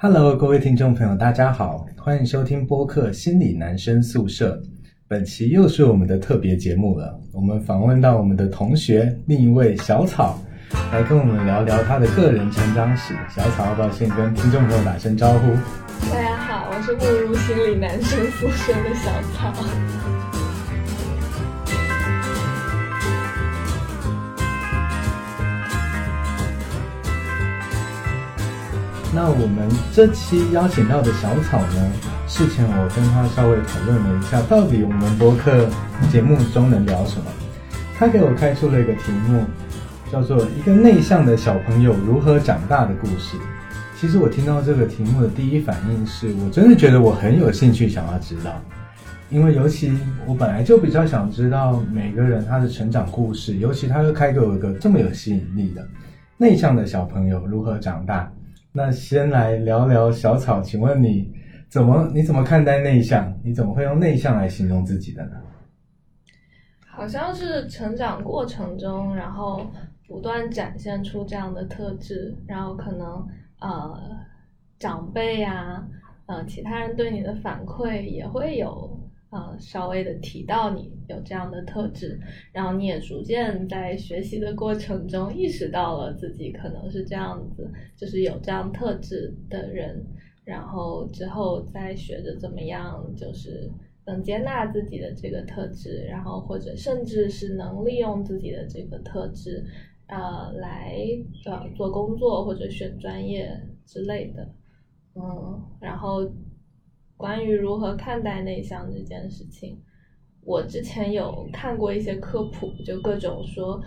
Hello，各位听众朋友，大家好，欢迎收听播客心理男生宿舍。本期又是我们的特别节目了，我们访问到我们的同学另一位小草，来跟我们聊聊他的个人成长史。小草，要不要先跟听众朋友打声招呼？大家好，我是步入心理男生宿舍的小草。那我们这期邀请到的小草呢？事前我跟他稍微讨论了一下，到底我们播客节目中能聊什么？他给我开出了一个题目，叫做“一个内向的小朋友如何长大的故事”。其实我听到这个题目的第一反应是，我真的觉得我很有兴趣想要知道，因为尤其我本来就比较想知道每个人他的成长故事，尤其他又开给我一个这么有吸引力的内向的小朋友如何长大。那先来聊聊小草，请问你怎么你怎么看待内向？你怎么会用内向来形容自己的呢？好像是成长过程中，然后不断展现出这样的特质，然后可能呃长辈呀，呃其他人对你的反馈也会有。呃，稍微的提到你有这样的特质，然后你也逐渐在学习的过程中意识到了自己可能是这样子，就是有这样特质的人，然后之后再学着怎么样，就是能接纳自己的这个特质，然后或者甚至是能利用自己的这个特质，呃，来呃做工作或者选专业之类的，嗯，然后。关于如何看待内向这件事情，我之前有看过一些科普，就各种说，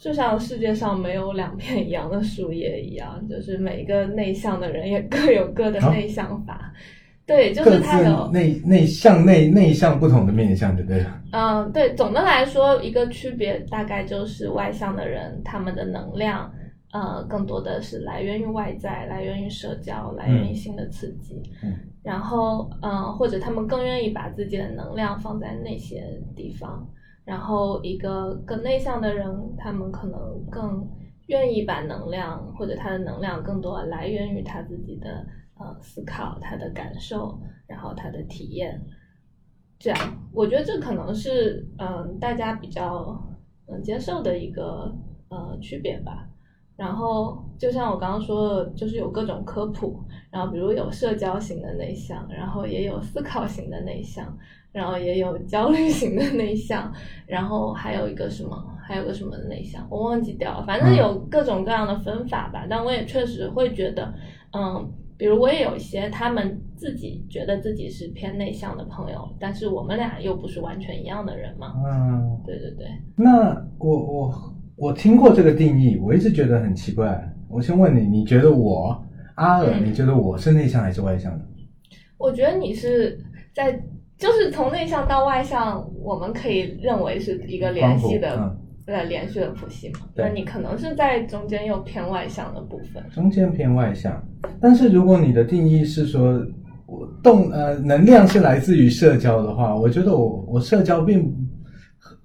就像世界上没有两片一样的树叶一样，就是每一个内向的人也各有各的内向法。对，就是他有内内向内内向不同的面向，对不对？嗯，对，总的来说，一个区别大概就是外向的人，他们的能量。呃，更多的是来源于外在，来源于社交，来源于新的刺激。嗯，然后，嗯，或者他们更愿意把自己的能量放在那些地方。然后，一个更内向的人，他们可能更愿意把能量，或者他的能量更多来源于他自己的呃思考、他的感受，然后他的体验。这样，我觉得这可能是嗯大家比较能接受的一个呃区别吧。然后，就像我刚刚说的，就是有各种科普，然后比如有社交型的内向，然后也有思考型的内向，然后也有焦虑型的内向，然后还有一个什么，还有个什么内向，我忘记掉了。反正有各种各样的分法吧。但我也确实会觉得，嗯，比如我也有一些他们自己觉得自己是偏内向的朋友，但是我们俩又不是完全一样的人嘛。嗯，对对对。那我我。我听过这个定义，我一直觉得很奇怪。我先问你，你觉得我阿尔，你觉得我是内向还是外向的？我觉得你是在，就是从内向到外向，我们可以认为是一个连续的，呃，连续的谱系嘛。那你可能是在中间又偏外向的部分。中间偏外向，但是如果你的定义是说，我动呃能量是来自于社交的话，我觉得我我社交并。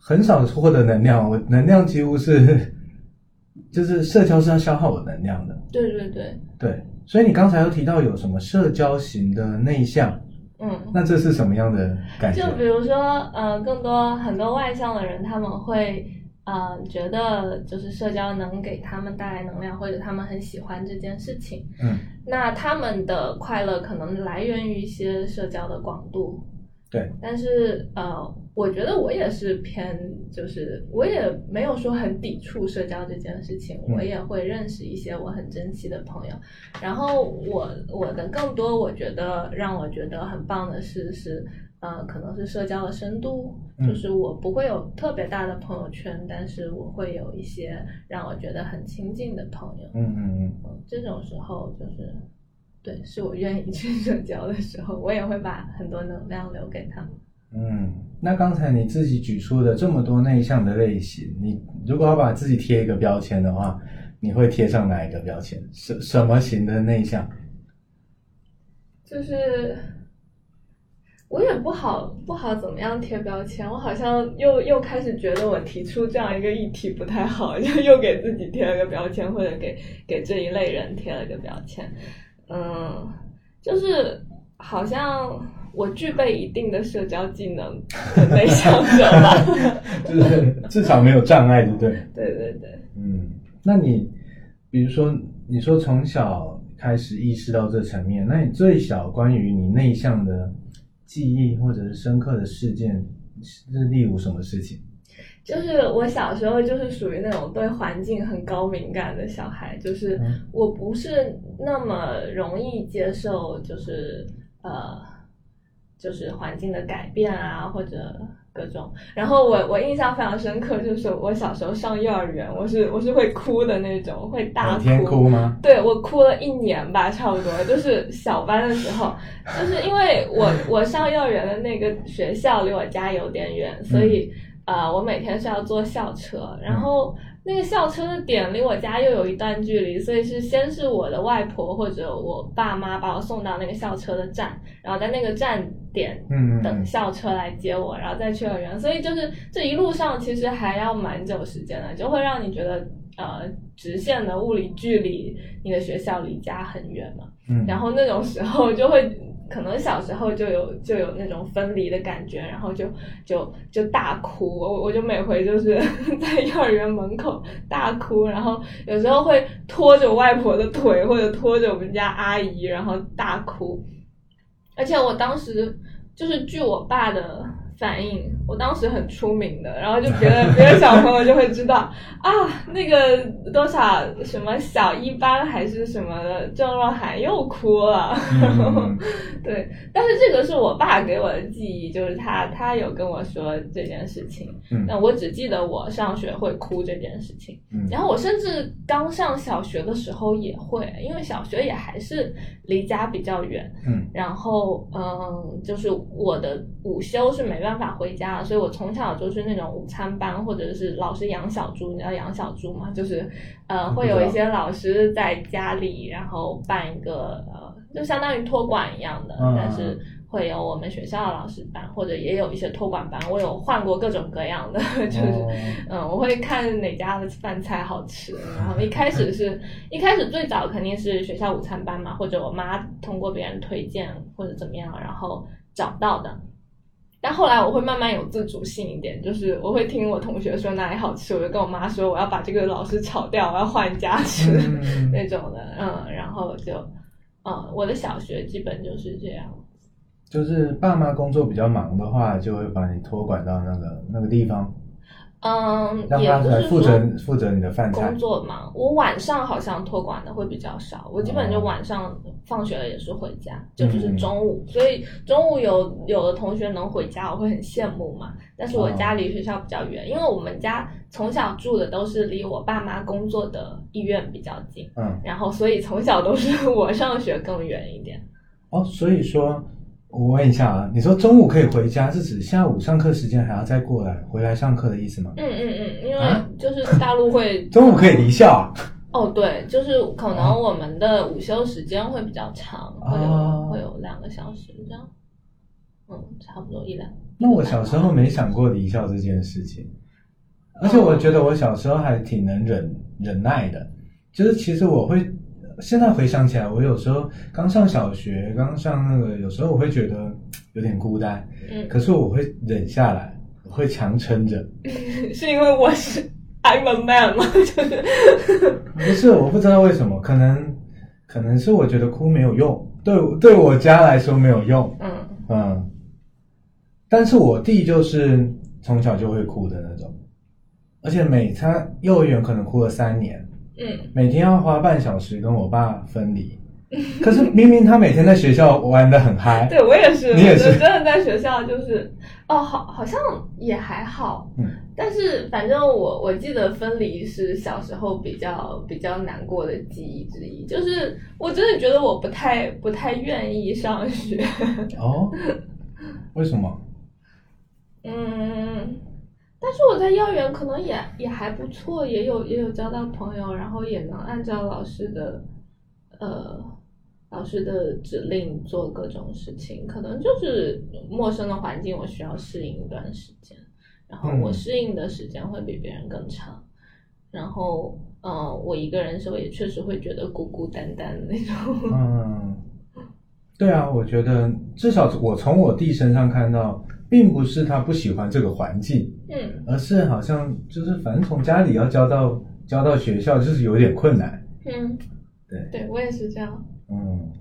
很少获得能量，我能量几乎是，就是社交是要消耗我能量的。对对对。对，所以你刚才又提到有什么社交型的内向，嗯，那这是什么样的感觉？就比如说，呃，更多很多外向的人，他们会呃觉得就是社交能给他们带来能量，或者他们很喜欢这件事情。嗯，那他们的快乐可能来源于一些社交的广度。对，但是呃，我觉得我也是偏，就是我也没有说很抵触社交这件事情，我也会认识一些我很珍惜的朋友。然后我我的更多，我觉得让我觉得很棒的是是呃，可能是社交的深度，就是我不会有特别大的朋友圈，但是我会有一些让我觉得很亲近的朋友。嗯嗯嗯，这种时候就是。对，是我愿意去社交的时候，我也会把很多能量留给他们。嗯，那刚才你自己举出的这么多内向的类型，你如果要把自己贴一个标签的话，你会贴上哪一个标签？什什么型的内向？就是我也不好不好怎么样贴标签，我好像又又开始觉得我提出这样一个议题不太好，就又给自己贴了个标签，或者给给这一类人贴了个标签。嗯，就是好像我具备一定的社交技能的内向者吧。就是至少没有障碍，对不对？对对对，嗯，那你比如说，你说从小开始意识到这层面，那你最小关于你内向的记忆或者是深刻的事件，是例如什么事情？就是我小时候就是属于那种对环境很高敏感的小孩，就是嗯我不是那么容易接受，就是呃，就是环境的改变啊，或者各种。然后我我印象非常深刻，就是我小时候上幼儿园，我是我是会哭的那种，会大每天哭吗？对我哭了一年吧，差不多，就是小班的时候，就是因为我我上幼儿园的那个学校离我家有点远，所以、呃，我每天是要坐校车，然后那个校车的点离我家又有一段距离，所以是先是我的外婆或者我爸妈把我送到那个校车的站，然后在那个站点等嗯校车来接我，然后再去幼儿园，所以就是这一路上其实还要蛮久时间的，就会让你觉得呃直线的物理距离你的学校离家很远嘛，嗯，然后那种时候就会可能小时候就有就有那种分离的感觉，然后就就就大哭，我我就每回就是 在幼儿园门口大哭，然后有时候会拖着外婆的腿或者拖着我们家阿姨，然后大哭，而且我当时就是据我爸的反应，我当时很出名的，然后就别的别的小朋友就会知道啊，那个多少什么小一班还是什么的郑若涵又哭了，嗯。对，但是这个是我爸给我的记忆，就是他他有跟我说这件事情，嗯。但我只记得我上学会哭这件事情。嗯，然后我甚至刚上小学的时候也会，因为小学也还是离家比较远，嗯。然后嗯，就是我的午休是没办法回家的，所以我从小就是那种午餐班，或者是老师养小猪，你知道养小猪吗？就是呃，会有一些老师在家里，然后办一个呃，就相当于托管一样的，嗯但是。会有我们学校的老师办，或者也有一些托管班，我有换过各种各样的，就是、哦嗯，我会看哪家的饭菜好吃，然后一开始是一开始最早肯定是学校午餐班嘛，或者我妈通过别人推荐或者怎么样，然后找到的。但后来我会慢慢有自主性一点，就是我会听我同学说哪里好吃，我就跟我妈说我要把这个老师炒掉，我要换一家吃、嗯 那种的，嗯，然后就，嗯，我的小学基本就是这样。就是爸妈工作比较忙的话，就会把你托管到那个那个地方，嗯，也不是负责说负责你的饭菜工。作嘛，我晚上好像托管的会比较少，我基本就哦晚上放学了也是回家，就只是嗯中午，所以中午有有的同学能回家，我会很羡慕嘛。但是我家离学校比较远，因为我们家从小住的都是离我爸妈工作的医院比较近，嗯，然后所以从小都是 我上学更远一点。哦，所以说，我问一下啊，你说中午可以回家，是指下午上课时间还要再过来回来上课的意思吗？嗯嗯嗯，因为啊就是大陆会 中午可以离校啊？哦，对，就是可哦能我们的午休时间会比较长，会有、哦会有两个小时这样，嗯，差不多一两。那我小时候没想过离校这件事情，而且我觉得我小时候还挺能忍忍耐的，就是其实我会现在回想起来，我有时候刚上小学，刚上那个，有时候我会觉得有点孤单，嗯，可是我会忍下来，我会强撑着。是因为我是 I'm a man 吗？就是不是，我不知道为什么，可能可能是我觉得哭没有用，对对我家来说没有用，嗯嗯，但是我弟就是从小就会哭的那种，而且每他幼儿园可能哭了三年，嗯，每天要花半小时跟我爸分离，可是明明他每天在学校玩的很嗨，对我也是，你也是。真的在学校就是哦，好好像也还好，嗯，但是反正我我记得分离是小时候比较比较难过的记忆之一，就是我真的觉得我不太不太愿意上学。哦，为什么？嗯，但是我在幼儿园可能也也还不错，也有也有交到朋友，然后也能按照老师的呃老师的指令做各种事情，可能就是陌生的环境，我需要适应一段时间，然后我适应的时间会比别人更长，然后嗯、我一个人的时候也确实会觉得孤孤单单的那种，嗯，对啊，我觉得至少我从我弟身上看到，并不是他不喜欢这个环境，嗯而是好像就是反正从家里要交到交到学校，就是有点困难。嗯，对，对我也是这样。嗯，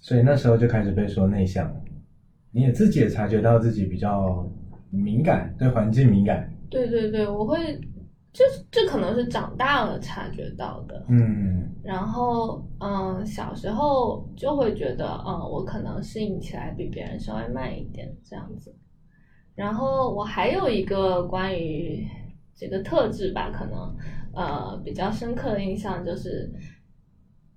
所以那时候就开始被说内向，你也自己也察觉到自己比较敏感，对环境敏感。对对对，我会，这这可能是长大了察觉到的。嗯然后，嗯，小时候就会觉得，嗯，我可能适应起来比别人稍微慢一点这样子。然后我还有一个关于这个特质吧，可能呃比较深刻的印象就是，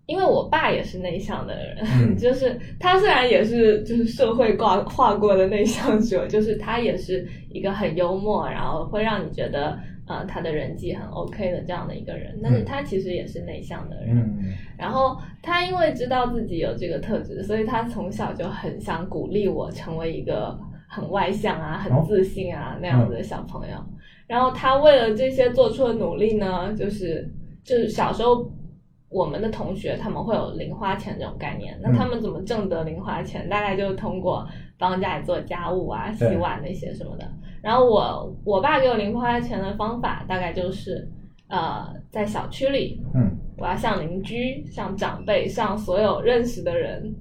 因为我爸也是内向的人，嗯。就是他虽然也是就是社会挂画过的内向者，就是他也是一个很幽默，然后会让你觉得呃他的人际很 OK 的这样的一个人，但是嗯。他其实也是内向的人。嗯。然后他因为知道自己有这个特质，所以他从小就很想鼓励我成为一个很外向啊、很自信啊、那样子的小朋友。然后他为了这些做出的努力呢，就是就是小时候我们的同学他们会有零花钱这种概念，那嗯他们怎么挣得零花钱？大概就是通过帮家里做家务啊、洗碗那些什么的。然后我我爸给我零花钱的方法大概就是呃在小区里嗯我要向邻居、向长辈、向所有认识的人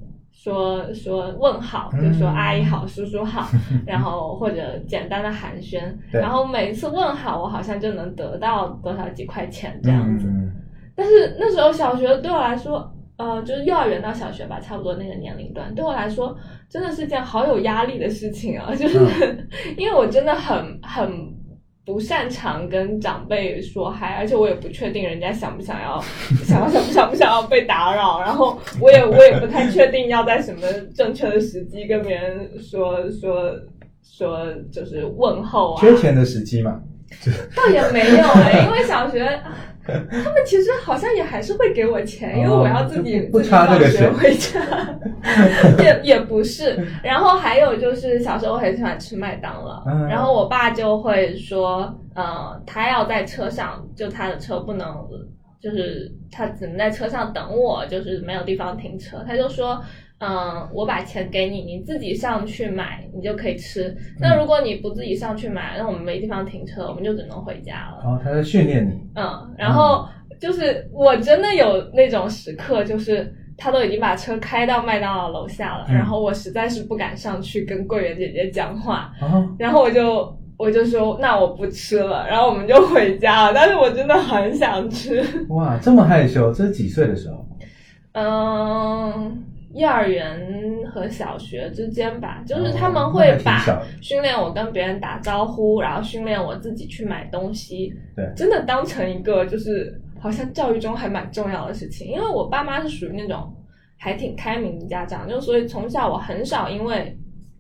说说问好，嗯就说阿姨好、叔叔好，然后或者简单的寒暄，然后每一次问好，我好像就能得到多少几块钱这样子。嗯但是那时候小学对我来说，呃，就是幼儿园到小学吧，差不多那个年龄段，对我来说真的是件好有压力的事情啊！就是、因为我真的很很不擅长跟长辈说嗨，而且我也不确定人家想不想要，想要想不想不想要被打扰，然后我也我也不太确定要在什么正确的时机跟别人说说说，就是问候啊，缺钱的时机嘛。倒也没有哎、因为小学 他们其实好像也还是会给我钱，因为我要自己、哦不不自己差这个放学钱回家，也也不是。然后还有就是小时候很喜欢吃麦当劳，嗯然后我爸就会说，呃，他要在车上，就他的车不能。就是他只能在车上等我，就是没有地方停车。他就说，嗯，我把钱给你，你自己上去买，你就可以吃。那如果你不自己上去买，那我们没地方停车，我们就只能回家了。哦，他在训练你。嗯，然后就是我真的有那种时刻，就是他都已经把车开到麦当劳楼下了，嗯然后我实在是不敢上去跟柜员姐姐讲话，哦，然后我就我就说那我不吃了，然后我们就回家了。但是我真的很想吃，哇，这么害羞，这是几岁的时候？嗯。幼儿园和小学之间吧，就是哦他们会把训练我跟别人打招呼，然后训练我自己去买东西，对真的当成一个就是好像教育中还蛮重要的事情。因为我爸妈是属于那种还挺开明的家长，就所以从小我很少因为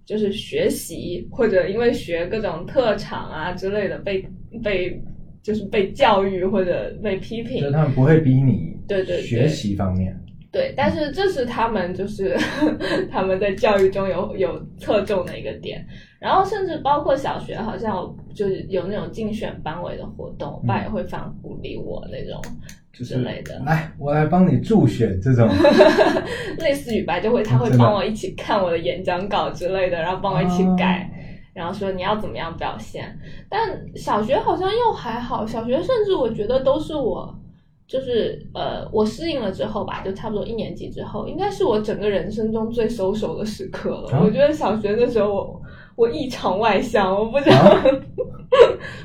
就是学习或者因为学各种特长啊之类的被被就是被教育或者被批评就是。他们不会逼你对对对学习方面。对，但是这是他们就是 他们在教育中有有侧重的一个点，然后甚至包括小学，好像就是有那种竞选班委的活动，我爸也会非常鼓励我那种就是之类的，来，我来帮你助选这种。类似于吧，就会他会帮我一起看我的演讲稿之类的，然后帮我一起改。然后说你要怎么样表现，但小学好像又还好，小学甚至我觉得都是我，就是呃，我适应了之后吧，就差不多一年级之后，应该是我整个人生中最收手的时刻了。啊我觉得小学的时候我我异常外向，我不知道、啊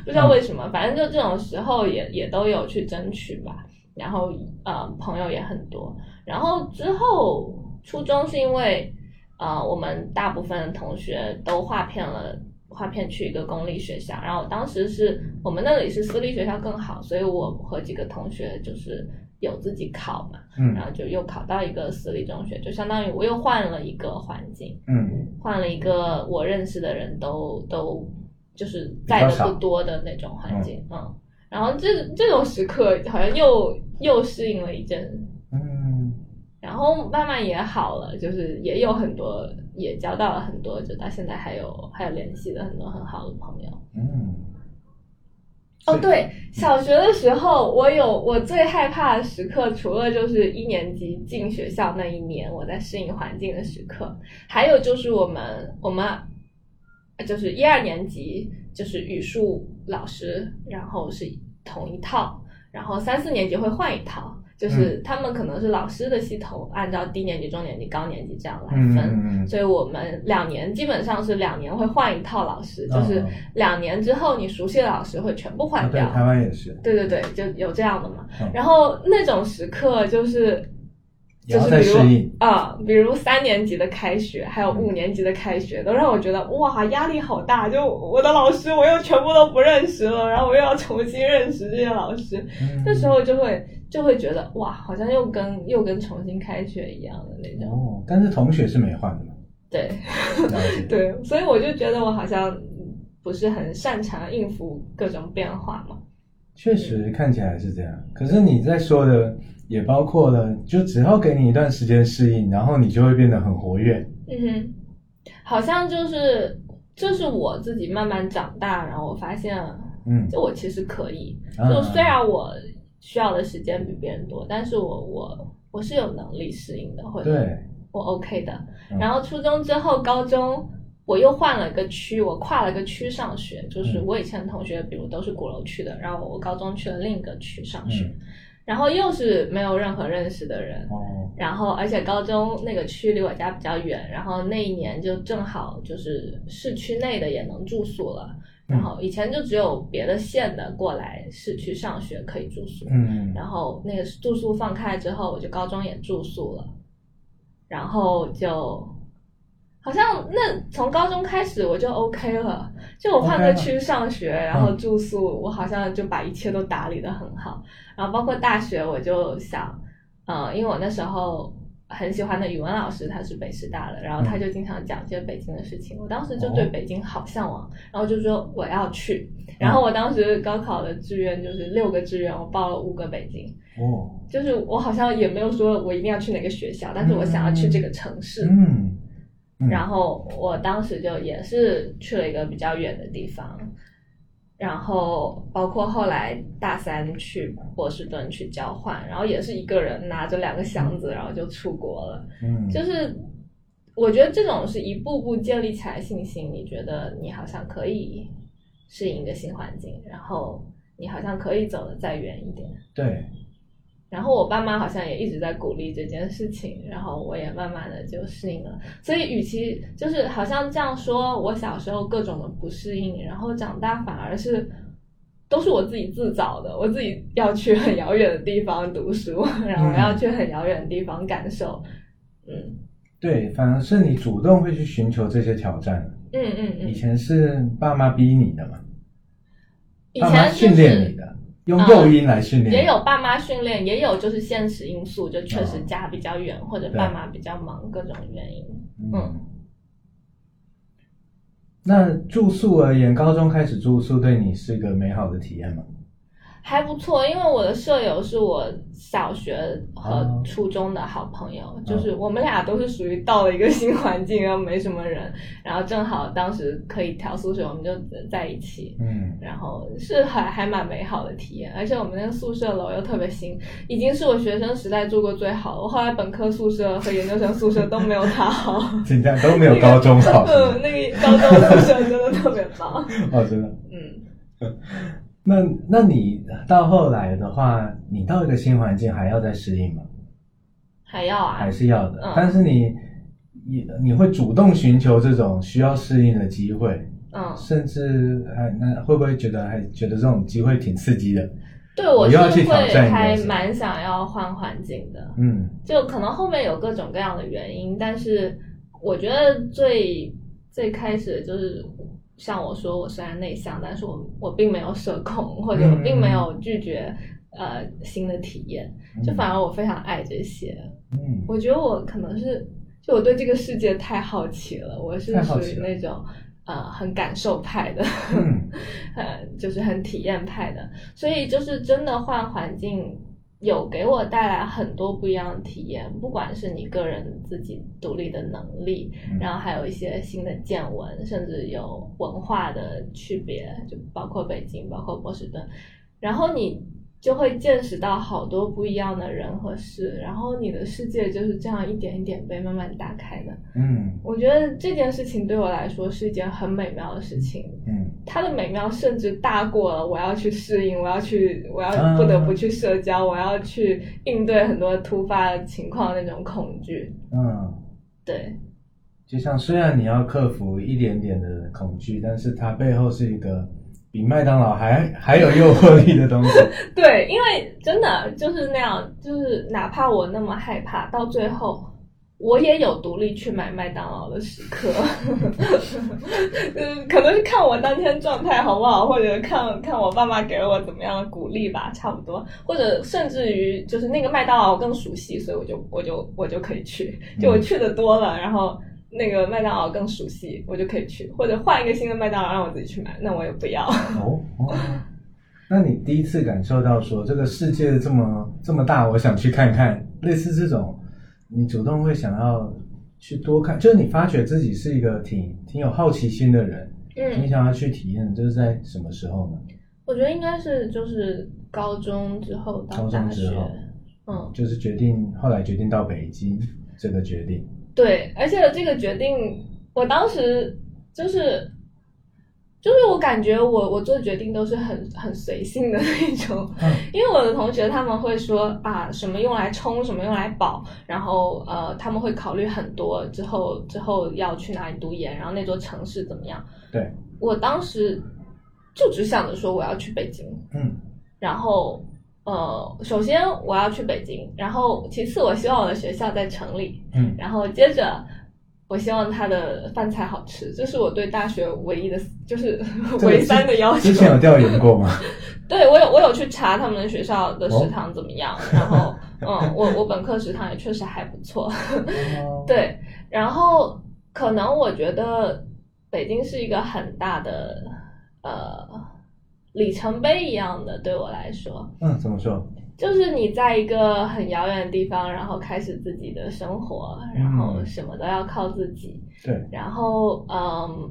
不知道为什么，反正就这种时候也也都有去争取吧。然后呃，朋友也很多。然后之后初中是因为呃，我们大部分同学都划片了。划片去一个公立学校，然后当时是我们那里是私立学校更好，所以我和几个同学就是有自己考嘛，嗯。然后就又考到一个私立中学，就相当于我又换了一个环境，嗯，换了一个我认识的人都都就是在的不多的那种环境，嗯，然后这这种时刻好像又又适应了一阵，嗯，然后慢慢也好了，就是也有很多也交到了很多，就到现在还有还有联系的很多很好的朋友，嗯，哦，对，小学的时候，我有我最害怕的时刻，除了就是一年级进学校那一年我在适应环境的时刻，还有就是我们我们就是一二年级就是语数老师，然后是同一套，然后三四年级会换一套。就是他们可能是老师的系统，按照低年级、中年级、高年级这样来分，所以我们两年基本上是两年会换一套老师，就是两年之后你熟悉的老师会全部换掉。台湾也是。对对对，就有这样的嘛。然后那种时刻就是。就是比如啊，比如三年级的开学，还有五年级的开学，都让我觉得哇，压力好大。就我的老师，我又全部都不认识了，然后我又要重新认识这些老师，那时候就会就会觉得哇，好像又跟又跟重新开学一样的那种。哦，但是同学是没换的嘛？对，对，所以我就觉得我好像不是很擅长应付各种变化嘛。确实看起来是这样，可是你在说的。也包括了，就只要给你一段时间适应，然后你就会变得很活跃。嗯哼，好像就是就是我自己慢慢长大，然后我发现，嗯，就我其实可以，就虽然我需要的时间比别人多，但是我我我是有能力适应的，或者我 OK 的。然后初中之后，高中我又换了个区，我跨了个区上学，就是我以前的同学，比如都是鼓楼区的，然后我高中去了另一个区上学。然后又是没有任何认识的人，然后而且高中那个区离我家比较远，然后那一年就正好就是市区内的也能住宿了，然后以前就只有别的县的过来市区上学可以住宿，嗯，然后那个住宿放开之后，我就高中也住宿了，然后就。好像那从高中开始我就 OK 了，就我换个区上学，然后住宿，我好像就把一切都打理的很好。然后包括大学，我就想，嗯，因为我那时候很喜欢的语文老师他是北师大的，然后他就经常讲这些北京的事情，我当时就对北京好向往，然后就说我要去。然后我当时高考的志愿就是六个志愿，我报了五个北京。哦，就是我好像也没有说我一定要去哪个学校，但是我想要去这个城市。嗯。然后我当时就也是去了一个比较远的地方，然后包括后来大三去波士顿去交换，然后也是一个人拿着两个箱子，然后就出国了。嗯，就是我觉得这种是一步步建立起来信心，你觉得你好像可以适应一个新环境，然后你好像可以走得再远一点。对。然后我爸妈好像也一直在鼓励这件事情，然后我也慢慢的就适应了。所以，与其就是好像这样说，我小时候各种的不适应，然后长大反而是都是我自己自找的。我自己要去很遥远的地方读书，然后要去很遥远的地方感受。嗯，对，反而是你主动会去寻求这些挑战。嗯嗯嗯。以前是爸妈逼你的嘛？爸妈训练你的。用诱因来训练，也有爸妈训练，也有就是现实因素，就确实家比较远或者爸妈比较忙，各种原因。嗯，那住宿而言，高中开始住宿对你是一个美好的体验吗？还不错，因为我的舍友是我小学和初中的好朋友，就是我们俩都是属于到了一个 新环境，然后没什么人，然后正好当时可以调宿舍，我们就在一起，嗯，然后是还还蛮美好的体验，而且我们那个宿舍楼又特别新，已经是我学生时代住过最好，我后来本科宿舍和研究生宿舍都没有它好，紧张都没有高中好，嗯，那个高中宿舍真的特别棒，哦，真的，嗯。那那你到后来的话，你到一个新环境还要再适应吗？还要啊，还是要的。但是你你你会主动寻求这种需要适应的机会，嗯，甚至还那会不会觉得还觉得这种机会挺刺激的？对我是会还蛮想要换环境的，嗯，就可能后面有各种各样的原因，但是我觉得最最开始就是。像我说，我虽然内向，但是我我并没有社恐，或者我并没有拒绝呃新的体验，就反而我非常爱这些。嗯，我觉得我可能是就我对这个世界太好奇了，我是属于那种呃很感受派的，呃就是很体验派的，所以就是真的换环境有给我带来很多不一样的体验，不管是你个人自己独立的能力，嗯。然后还有一些新的见闻，甚至有文化的区别，就包括北京，包括波士顿，然后你就会见识到好多不一样的人和事，然后你的世界就是这样一点一点被慢慢打开的。嗯我觉得这件事情对我来说是一件很美妙的事情，嗯它的美妙甚至大过了我要去适应，我要去，我要啊不得不去社交，我要去应对很多突发的情况那种恐惧。嗯，对，就像虽然你要克服一点点的恐惧，但是它背后是一个比麦当劳还还有诱惑力的东西。对，因为真的就是那样，就是哪怕我那么害怕，到最后我也有独立去买麦当劳的时刻。嗯，可能是看我当天状态好不好，或者看看我爸妈给了我怎么样的鼓励吧，差不多。或者甚至于就是那个麦当劳我更熟悉，所以我就我就我就可以去，就我去的多了，然后。那个麦当劳更熟悉，我就可以去，或者换一个新的麦当劳让我自己去买，那我也不要。哦哦，那你第一次感受到说这个世界这么这么大，我想去看看，类似这种，你主动会想要去多看，就是你发觉自己是一个挺挺有好奇心的人，嗯。你想要去体验，这是在什么时候呢？我觉得应该是就是高中之后到高中大学之后，嗯，就是决定后来决定到北京这个决定，对，而且这个决定，我当时就是，就是我感觉我我做决定都是很很随性的那种，嗯。因为我的同学他们会说啊，什么用来充，什么用来保，然后呃他们会考虑很多之后之后要去哪里读研，然后那座城市怎么样。对，我当时就只想着说我要去北京，嗯。然后呃，首先我要去北京，然后其次我希望我的学校在城里，嗯然后接着我希望它的饭菜好吃，这是我对大学唯一的，就是 唯三的要求之。前有调研过吗？对我有我有去查他们学校的食堂怎么样，然后嗯，我我本科食堂也确实还不错，哦，对，然后可能我觉得北京是一个很大的呃里程碑一样的，对我来说，嗯，怎么说？就是你在一个很遥远的地方，然后开始自己的生活，然后嗯。什么都要靠自己，对，然后嗯，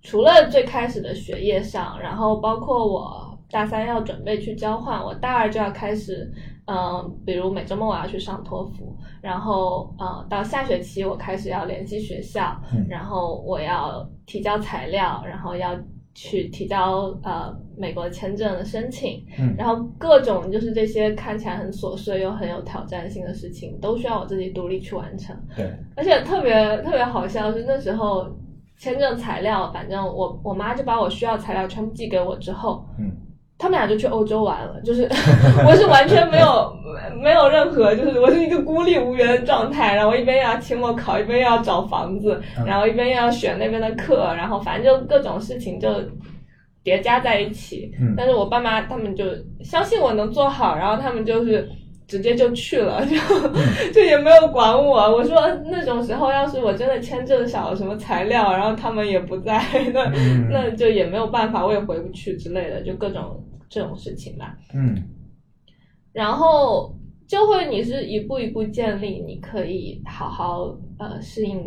除了最开始的学业上，然后包括我大三要准备去交换，我大二就要开始，嗯，比如每周末我要去上托福，然后呃，到下学期我开始要联系学校，嗯。然后我要提交材料，然后要去提交呃美国签证的申请，嗯。然后各种就是这些看起来很琐碎又很有挑战性的事情，都需要我自己独立去完成。对，而且特别特别好笑是那时候签证材料，反正我我妈就把我需要材料全部寄给我之后，嗯他们俩就去欧洲玩了，就是 我是完全没有 没有任何，就是我是一个孤立无援的状态，然后我一边要期末考，一边要找房子，嗯然后一边要选那边的课，然后反正就各种事情就叠加在一起。嗯但是我爸妈他们就相信我能做好，然后他们就是直接就去了，就、就也没有管我。我说那种时候，要是我真的签证少了什么材料，然后他们也不在，那、嗯那就也没有办法，我也回不去之类的，就各种这种事情吧。嗯然后就会你是一步一步建立，你可以好好呃适应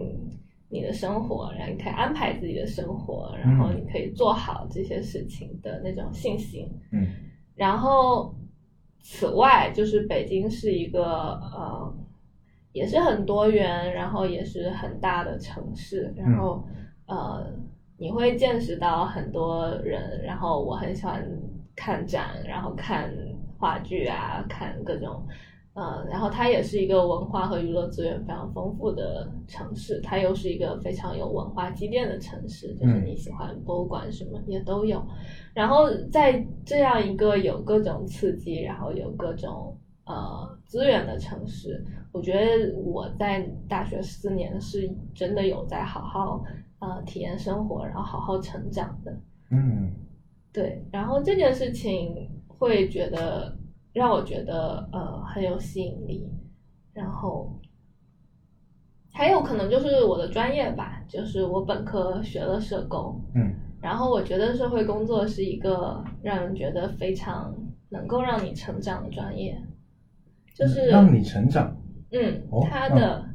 你的生活，然后你可以安排自己的生活，然后你可以做好这些事情的那种信心。嗯然后此外，就是北京是一个呃，也是很多元，然后也是很大的城市，然后、呃，你会见识到很多人，然后我很喜欢看展，然后看话剧啊，看各种。呃，然后它也是一个文化和娱乐资源非常丰富的城市，它又是一个非常有文化积淀的城市，就是你喜欢博物馆什么也都有。然后在这样一个有各种刺激，然后有各种呃资源的城市，我觉得我在大学四年是真的有在好好呃体验生活，然后好好成长的。嗯对，然后这件事情会觉得让我觉得呃很有吸引力，然后还有可能就是我的专业吧，就是我本科学了社工，嗯。然后我觉得社会工作是一个让人觉得非常能够让你成长的专业，就是让你成长。嗯哦，他的，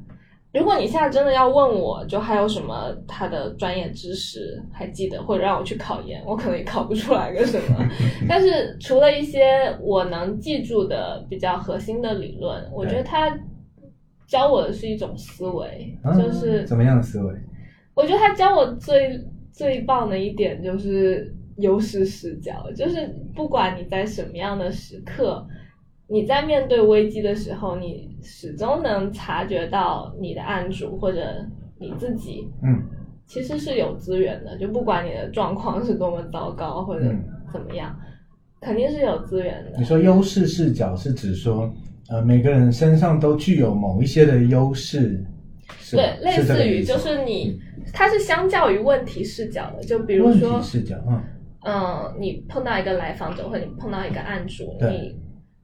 如果你现在真的要问我，就还有什么他的专业知识还记得，或者让我去考研，我可能也考不出来个什么。但是除了一些我能记住的比较核心的理论，我觉得他教我的是一种思维，嗯就是怎么样的思维？我觉得他教我最最棒的一点就是优势视角，就是不管你在什么样的时刻，你在面对危机的时候，你始终能察觉到你的案主或者你自己嗯。其实是有资源的，就不管你的状况是多么糟糕或者嗯。怎么样，肯定是有资源的。你。说优势视角是指说，呃，每个人身上都具有某一些的优势，对，类似于就是你，它是相较于问题视角的，就比如问说题，视角，嗯。嗯，你碰到一个来访者，或者你碰到一个案主，你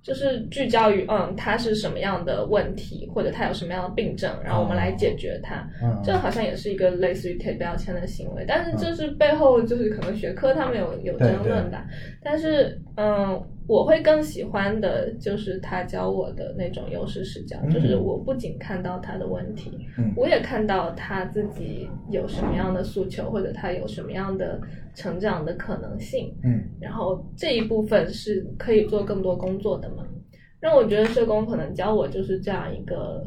就是聚焦于嗯，他是什么样的问题，或者他有什么样的病症，然后我们来解决它。嗯，这好像也是一个类似于贴标签的行为，但是这是背后就是可能学科他们有有争论的，但是嗯，我会更喜欢的就是他教我的那种优势视角，嗯就是我不仅看到他的问题，嗯我也看到他自己有什么样的诉求，或者他有什么样的成长的可能性，嗯然后这一部分是可以做更多工作的嘛。那我觉得社工可能教我就是这样一个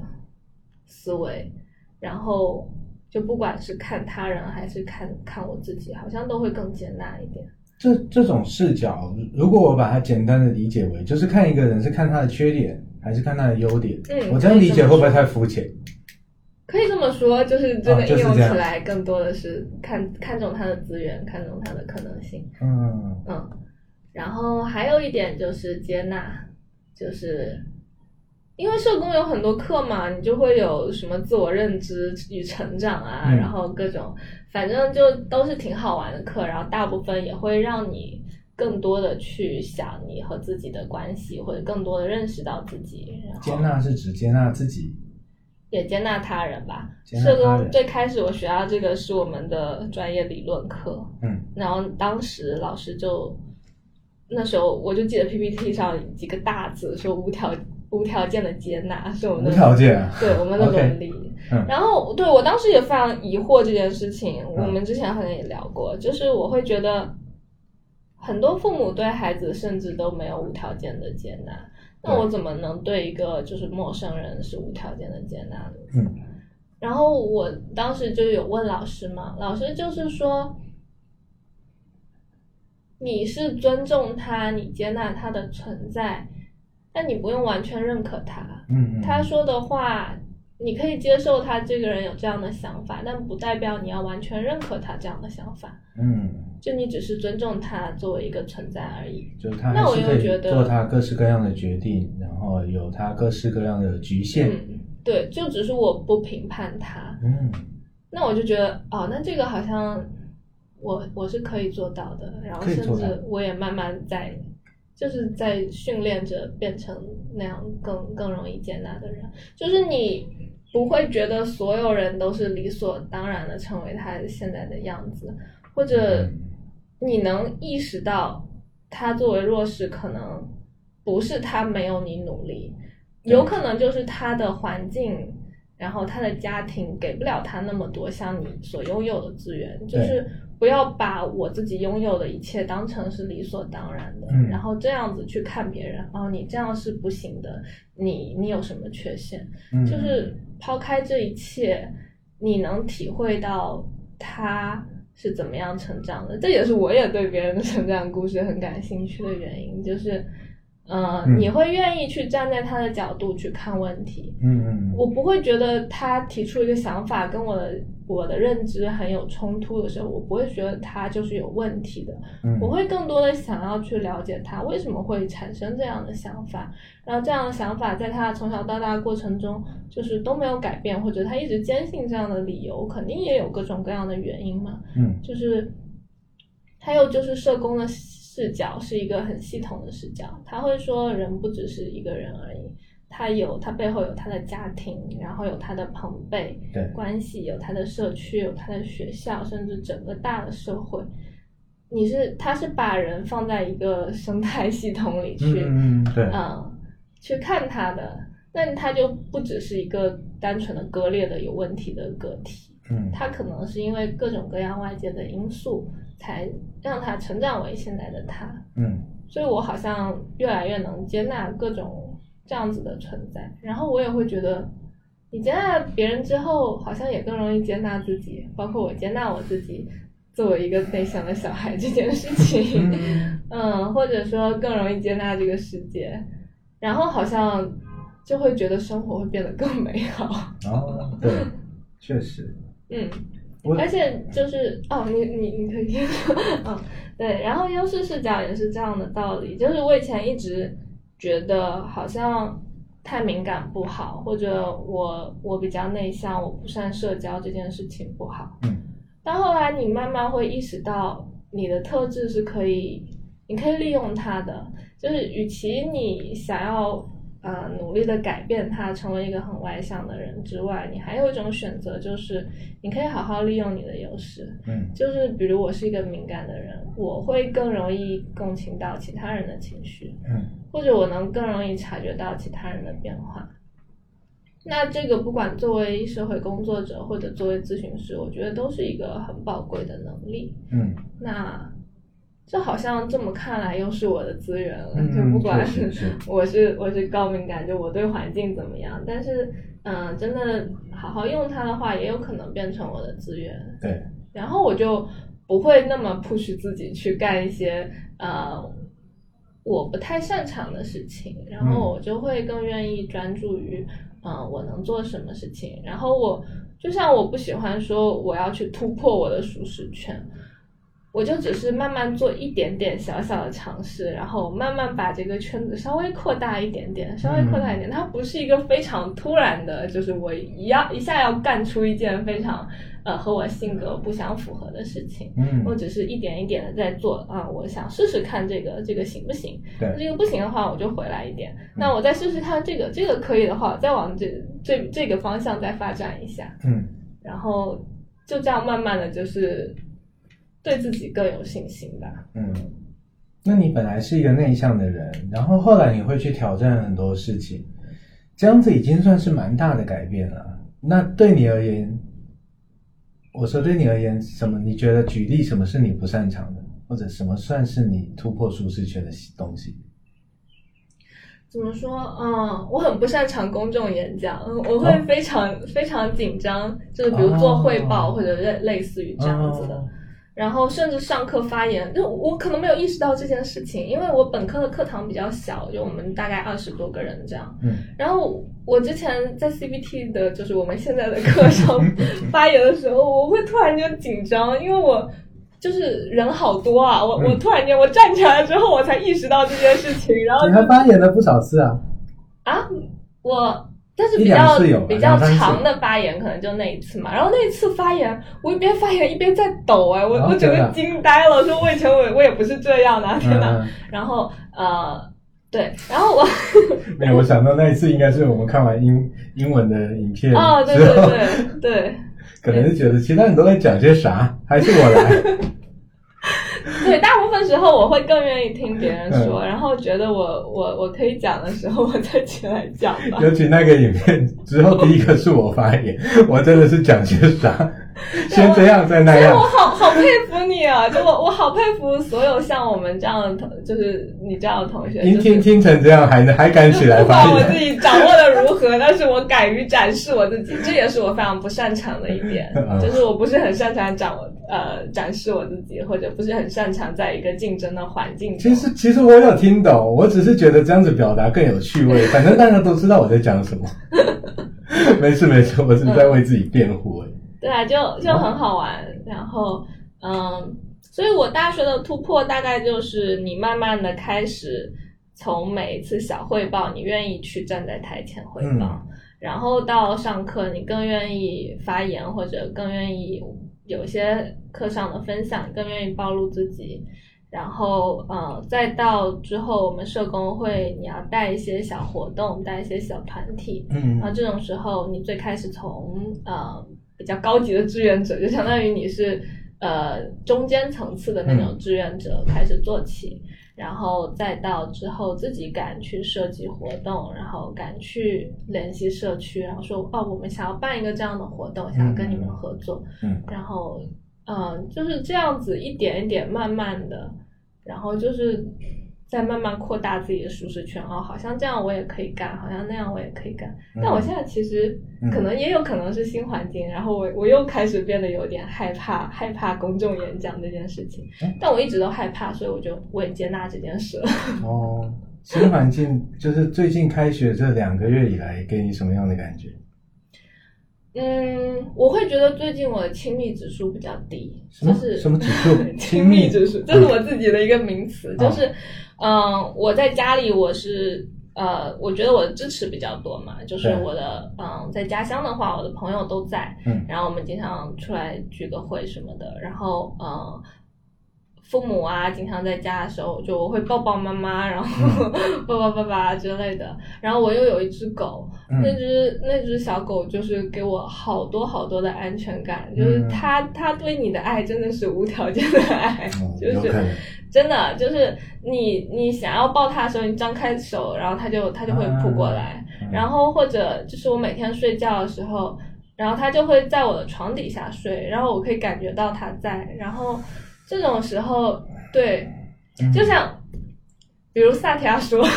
思维，然后就不管是看他人还是看看我自己，好像都会更接纳一点。这这种视角，如果我把它简单的理解为，就是看一个人是看他的缺点还是看他的优点，嗯我这样理解会不会太肤浅？可以这么说，就是真哦的应用起来更多的是看看重他的资源，看重他的可能性。嗯嗯，然后还有一点就是接纳，就是因为社工有很多课嘛，你就会有什么自我认知与成长啊，嗯然后各种，反正就都是挺好玩的课，然后大部分也会让你更多的去想你和自己的关系，或者更多的认识到自己，然后接纳是指接纳自己，也接纳他人吧。社工最开始我学到这个是我们的专业理论课，嗯然后当时老师就那时候我就记得 PPT 上几个大字说无条无条件的接纳 是我们的无条件啊，对我们的伦理。嗯。然后对我当时也非常疑惑这件事情，嗯。我们之前好像也聊过，就是我会觉得很多父母对孩子甚至都没有无条件的接纳，那我怎么能对一个就是陌生人是无条件的接纳呢？嗯。然后我当时就有问老师嘛，老师就是说，你是尊重他，你接纳他的存在，但你不用完全认可他。嗯嗯，他说的话，你可以接受他这个人有这样的想法，但不代表你要完全认可他这样的想法。嗯，就你只是尊重他作为一个存在而已。就是他那我又觉得做他各式各样的决定，然后有他各式各样的局限，嗯，对，就只是我不评判他。嗯那我就觉得，哦，那这个好像我我是可以做到的，然后甚至我也慢慢在，就是在训练着变成那样更更容易接纳的人。就是你不会觉得所有人都是理所当然的成为他现在的样子，或者嗯你能意识到他作为弱势，可能不是他没有你努力，有可能就是他的环境。然后他的家庭给不了他那么多像你所拥有的资源，就是不要把我自己拥有的一切当成是理所当然的，嗯。然后这样子去看别人，哦，你这样是不行的，你你有什么缺陷？嗯。就是抛开这一切，你能体会到他是怎么样成长的，这也是我也对别人的成长故事很感兴趣的原因，就是，呃，嗯。你会愿意去站在他的角度去看问题，嗯嗯我不会觉得他提出一个想法跟我的我的认知很有冲突的时候，我不会觉得他就是有问题的，嗯，我会更多的想要去了解他为什么会产生这样的想法，然后这样的想法在他从小到大的过程中就是都没有改变，或者他一直坚信这样的理由，肯定也有各种各样的原因嘛。嗯。就是还有就是社工的视角是一个很系统的视角，他会说人不只是一个人而已，他有他背后有他的家庭，然后有他的朋辈对关系，有他的社区，有他的学校，甚至整个大的社会。你是他是把人放在一个生态系统里去，嗯对，嗯，去看他的，那他就不只是一个单纯的割裂的有问题的个体，嗯。他可能是因为各种各样外界的因素，才让他成长为现在的他。嗯。所以我好像越来越能接纳各种这样子的存在，然后我也会觉得，你接纳别人之后，好像也更容易接纳自己，包括我接纳我自己作为一个内向的小孩这件事情，嗯。嗯，或者说更容易接纳这个世界，然后好像就会觉得生活会变得更美好，哦，对，确实，嗯。我而且就是哦，你你你可以嗯，对，然后优势视角也是这样的道理，就是我以前一直觉得好像太敏感不好，或者我我比较内向，我不善社交这件事情不好，嗯，但后来你慢慢会意识到，你的特质是可以，你可以利用它的，就是与其你想要。呃，努力的改变他，成为一个很外向的人之外，你还有一种选择，就是你可以好好利用你的优势。嗯就是比如我是一个敏感的人，我会更容易共情到其他人的情绪，嗯或者我能更容易察觉到其他人的变化。那这个不管作为社会工作者或者作为咨询师，我觉得都是一个很宝贵的能力。嗯那这好像这么看来又是我的资源了，嗯就不管是 我是我是高敏感，就我对环境怎么样，但是嗯、呃真的好好用它的话，也有可能变成我的资源。对，然后我就不会那么 push 自己去干一些呃我不太擅长的事情，然后我就会更愿意专注于嗯、呃我能做什么事情。然后我就像我不喜欢说我要去突破我的舒适圈。我就只是慢慢做一点点小小的尝试，然后慢慢把这个圈子稍微扩大一点点，稍微扩大一点。它不是一个非常突然的，就是我一要一下要干出一件非常呃和我性格不相符合的事情。嗯我只是一点一点的在做啊、我想试试看这个这个行不行？对那这个不行的话，我就回来一点。那我再试试看这个，这个可以的话，再往这这这个方向再发展一下。嗯然后就这样慢慢的就是对自己更有信心吧。嗯。那你本来是一个内向的人，然后后来你会去挑战很多事情，这样子已经算是蛮大的改变了。那对你而言，我说对你而言，什么？你觉得举例什么是你不擅长的，或者什么算是你突破舒适圈的东西？怎么说？嗯，我很不擅长公众演讲，嗯我会哦非常、非常紧张，就是比如做汇报、哦或者类类似于这样子的。哦然后甚至上课发言，就我可能没有意识到这件事情，因为我本科的课堂比较小，就我们大概二十多个人这样。嗯然后我之前在 CBT 的，就是我们现在的课上 发言的时候，我会突然间紧张，因为我就是人好多啊，我我嗯突然间我站起来之后，我才意识到这件事情，然后你还发言了不少次啊。啊，我但是比较比较长的发言可能就那一次嘛，然后那一次发言，我一边发言一边在抖哎、我、哦我整个惊呆了，说我以前我我也不是这样的、啊，天哪！嗯，然后呃，对，然后我 没有，我想到那一次应该是我们看完英英文的影片哦，对，对对对。可能是觉得其他人都在讲些啥，还是我来。对，大部分时候我会更愿意听别人说，嗯然后觉得我我我可以讲的时候，我再起来讲吧。尤其那个影片之后，第一个是我发言，我真的是讲些啥，先这样再那样我。好好佩服你啊！就我我好佩服所有像我们这样的同，就是你这样的同学，您就是听听成这样，还还敢起来不发管我自？己掌握的如何，但是我敢于展示我自己，这也是我非常不擅长的一点嗯，就是我不是很擅长掌握呃展示我自己，或者不是很擅长在一个竞争的环境其。实其实我有听懂，我只是觉得这样子表达更有趣味，反正大家都知道我在讲什么。没事没事，我只是在为自己辩护而已。对啊，就就很好玩。然后，嗯，所以我大学的突破大概就是你慢慢的开始从每一次小汇报，你愿意去站在台前汇报，然后到上课你更愿意发言，或者更愿意有些课上的分享，更愿意暴露自己。然后，呃，再到之后，我们社工会，你要带一些小活动，带一些小团体，嗯然后这种时候，你最开始从呃比较高级的志愿者，就相当于你是呃中间层次的那种志愿者开始做起，然后再到之后自己敢去设计活动，然后敢去联系社区，然后说哦，我们想要办一个这样的活动，想要跟你们合作，嗯。然后嗯，就是这样子一点一点慢慢的，然后就是在慢慢扩大自己的舒适圈哦，好像这样我也可以干，好像那样我也可以干。但我现在其实嗯可能也有可能是新环境，然后我我又开始变得有点害怕，害怕公众演讲这件事情嗯。但我一直都害怕，所以我就我也接纳这件事了。哦，新环境就是最近开学这两个月以来，给你什么样的感觉？嗯，我会觉得最近我的亲密指数比较低，什么就是什么指数？亲密指数，这是我自己的一个名词，嗯。就是嗯、我在家里我是呃，我觉得我的支持比较多嘛，就是我的嗯、在家乡的话，我的朋友都在，嗯。然后我们经常出来聚个会什么的，然后嗯。父母啊，经常在家的时候，就我会抱抱妈妈，然后抱抱爸爸之类的。然后我又有一只狗，嗯。那只那只小狗就是给我好多好多的安全感，就是嗯。它它对你的爱真的是无条件的爱，哦 就是真的就是你你想要抱它的时候，你张开手，然后它就它就会扑过来，嗯。然后或者就是我每天睡觉的时候，然后它就会在我的床底下睡，然后我可以感觉到它在，然后这种时候，对，嗯就像比如萨提亚说。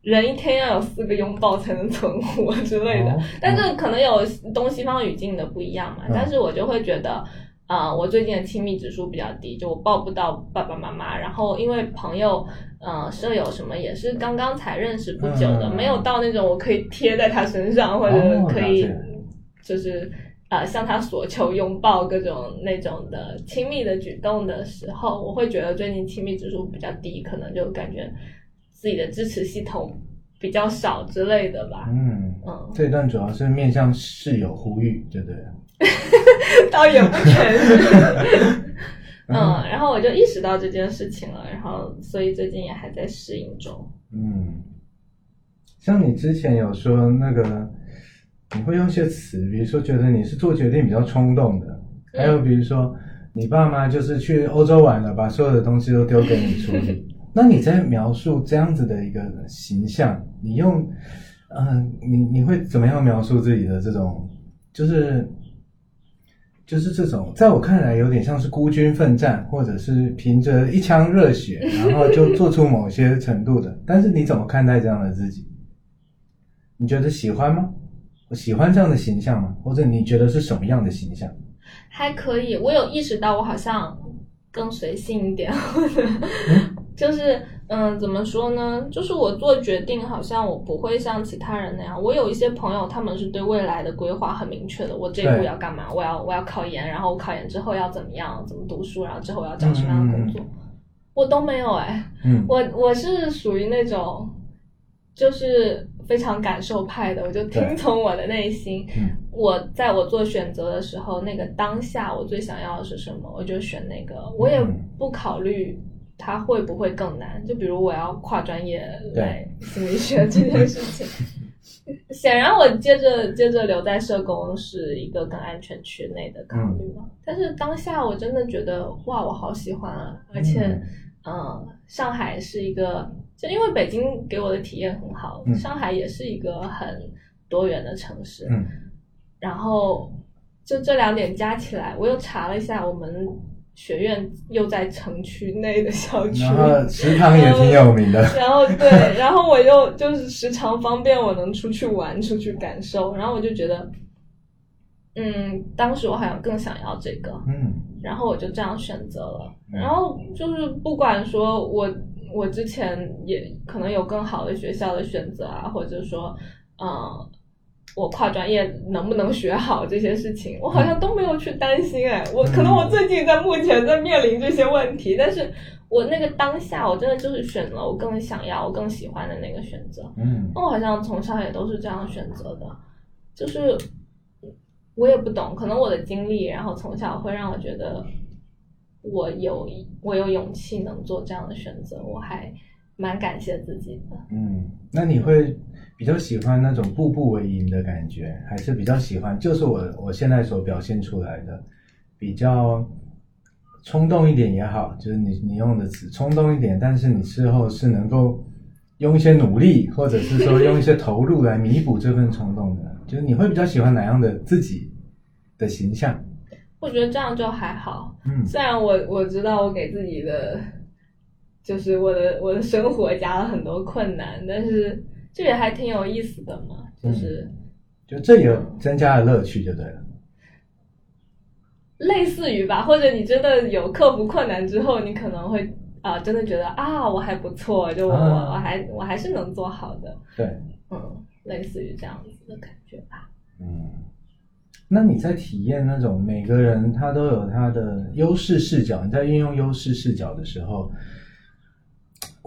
人一天要有四个拥抱才能存活之类的，哦但是可能有东西方语境的不一样嘛。嗯但是我就会觉得，啊、我最近的亲密指数比较低，就我抱不到爸爸妈妈。然后因为朋友、呃舍友什么也是刚刚才认识不久的，嗯没有到那种我可以贴在他身上或者哦可以就是。呃，向他索求拥抱各种那种的亲密的举动的时候，我会觉得最近亲密指数比较低，可能就感觉自己的支持系统比较少之类的吧。嗯，嗯，这一段主要是面向室友呼吁，对不对？倒也不全是。嗯，然后我就意识到这件事情了，然后所以最近也还在适应中。嗯，像你之前有说那个，你会用一些词，比如说觉得你是做决定比较冲动的，还有比如说你爸妈就是去欧洲玩了，把所有的东西都丢给你处理。那你在描述这样子的一个形象，你用，嗯、你你会怎么样描述自己的这种，就是就是这种，在我看来有点像是孤军奋战，或者是凭着一腔热血，然后就做出某些程度的。但是你怎么看待这样的自己？你觉得喜欢吗？我喜欢这样的形象吗？或者你觉得是什么样的形象？还可以，我有意识到我好像更随性一点，或者就是嗯，怎么说呢？就是我做决定，好像我不会像其他人那样。我有一些朋友，他们是对未来的规划很明确的，我这一步要干嘛？我要我要考研，然后我考研之后要怎么样？怎么读书？然后之后我要找什么样的工作？我都没有哎、嗯，我我是属于那种，就是非常感受派的，我就听从我的内心。嗯我在我做选择的时候，那个当下我最想要的是什么，我就选那个，我也嗯不考虑它会不会更难。就比如我要跨专业对来心理学这件事情。显然，我接着接着留在社工是一个更安全区内的考虑嘛。但是当下我真的觉得，哇，我好喜欢啊！而且，嗯嗯、上海是一个，就因为北京给我的体验很好，嗯上海也是一个很多元的城市。嗯然后就这两点加起来，我又查了一下，我们学院又在城区内的校区。然后食堂也挺有名的。然后对，然后我又就是时常方便我能出去玩、出去感受，然后我就觉得，嗯，当时我好像更想要这个，嗯然后我就这样选择了。嗯然后就是不管说我我之前也可能有更好的学校的选择啊，或者说，呃，我跨专业能不能学好这些事情，我好像都没有去担心。哎，我可能我最近在目前在面临这些问题，但是我那个当下，我真的就是选了我更想要、我更喜欢的那个选择。嗯那我好像从小也都是这样选择的，就是我也不懂，可能我的经历，然后从小会让我觉得我有我有勇气能做这样的选择，我还蛮感谢自己的。嗯，那你会比较喜欢那种步步为营的感觉，还是比较喜欢就是我我现在所表现出来的比较冲动一点也好，就是你你用的词冲动一点，但是你事后是能够用一些努力，或者是说用一些投入来弥补这份冲动的，就是你会比较喜欢哪样的自己的形象？我觉得这样就还好。嗯虽然我我知道我给自己的，就是我的我的生活加了很多困难，但是这也还挺有意思的嘛。就是就这也增加了乐趣，就对了。类似于吧，或者你真的有克服困难之后，你可能会啊、真的觉得啊我还不错，就我、啊我还我还是能做好的。对，嗯，类似于这样子的感觉吧。嗯，那你在体验那种每个人他都有他的优势视角，你在运用优势视角的时候，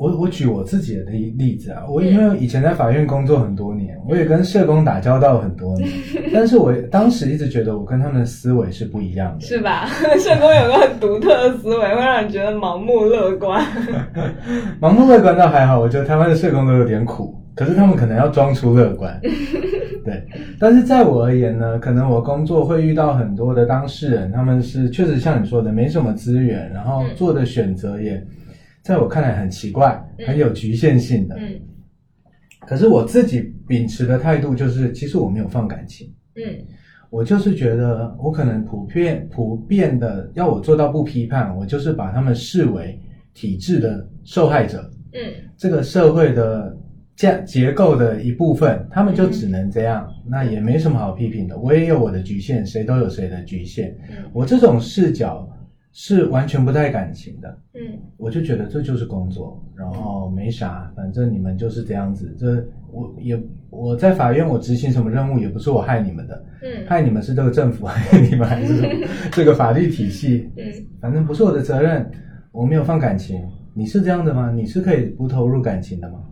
我我举我自己的例例子啊，我因为以前在法院工作很多年，我也跟社工打交道很多年，但是我当时一直觉得我跟他们的思维是不一样的。是吧？社工有个很独特的思维，会让你觉得盲目乐观。盲目乐观倒还好，我觉得台湾的社工都有点苦，可是他们可能要装出乐观。对，但是在我而言呢，可能我工作会遇到很多的当事人，他们是确实像你说的没什么资源，然后做的选择也在我看来很奇怪，嗯很有局限性的。嗯可是我自己秉持的态度就是，其实我没有放感情。嗯我就是觉得，我可能普遍普遍的要我做到不批判，我就是把他们视为体制的受害者，嗯这个社会的架结构的一部分，他们就只能这样，那也没什么好批评的。我也有我的局限，谁都有谁的局限。嗯我这种视角是完全不带感情的，嗯我就觉得这就是工作，然后没啥，反正你们就是这样子。这我也我在法院我执行什么任务，也不是我害你们的，嗯害你们是这个政府害你们，还是 这个法律体系？嗯反正不是我的责任，我没有放感情。你是这样的吗？你是可以不投入感情的吗？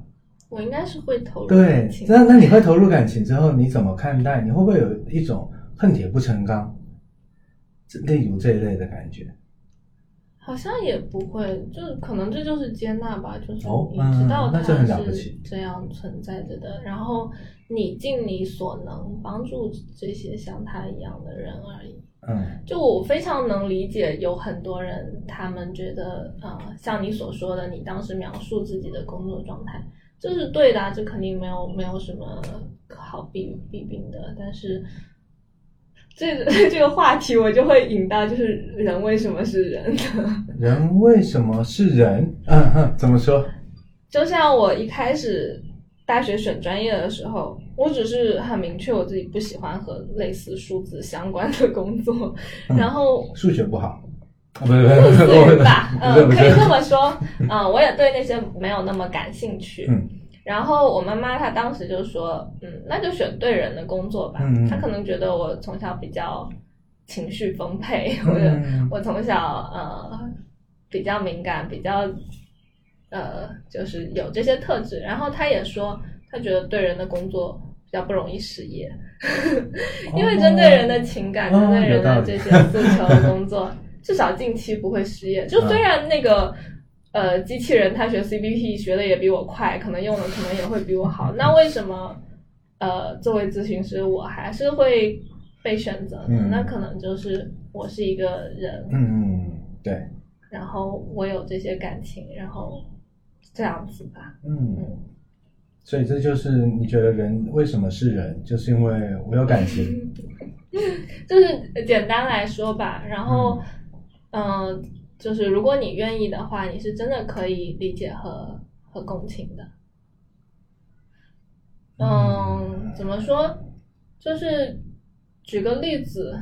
我应该是会投入对感，情。那那你会投入感情之后，你怎么看待？你会不会有一种恨铁不成钢，这例如这一类的感觉？好像也不会，就是可能这就是接纳吧，就是哦你知道它嗯那这很了不是这样存在着的，然后你尽你所能帮助这些像他一样的人而已。嗯就我非常能理解，有很多人他们觉得，呃，像你所说的，你当时描述自己的工作状态，这是对的啊，这肯定没有没有什么好避避病的。但是，这个 这个话题我就会引到，就是人为什么是人呢？人为什么是人？嗯哼，怎么说？就像我一开始大学选专业的时候，我只是很明确我自己不喜欢和类似数字相关的工作，嗯然后数学不好？啊，不是不是不是类似于吧，嗯，可以这么说，嗯，我也对那些没有那么感兴趣。嗯然后我妈妈她当时就说，嗯，那就选对人的工作吧。她可能觉得我从小比较情绪丰沛，或者嗯我从小呃比较敏感，比较呃就是有这些特质。然后她也说，她觉得对人的工作比较不容易失业，因为针对人的情感、哦针对人的这些诉求的工作，至少近期不会失业。就虽然那个。呃，机器人他学 CBT 学的也比我快，可能用的可能也会比我好。那为什么呃，作为咨询师，我还是会被选择呢？嗯那可能就是我是一个人，嗯嗯，对，然后我有这些感情，然后这样子吧。嗯。嗯，所以这就是你觉得人为什么是人，就是因为我有感情。就是简单来说吧。然后，嗯、就是如果你愿意的话，你是真的可以理解和和共情的。嗯，怎么说？就是举个例子，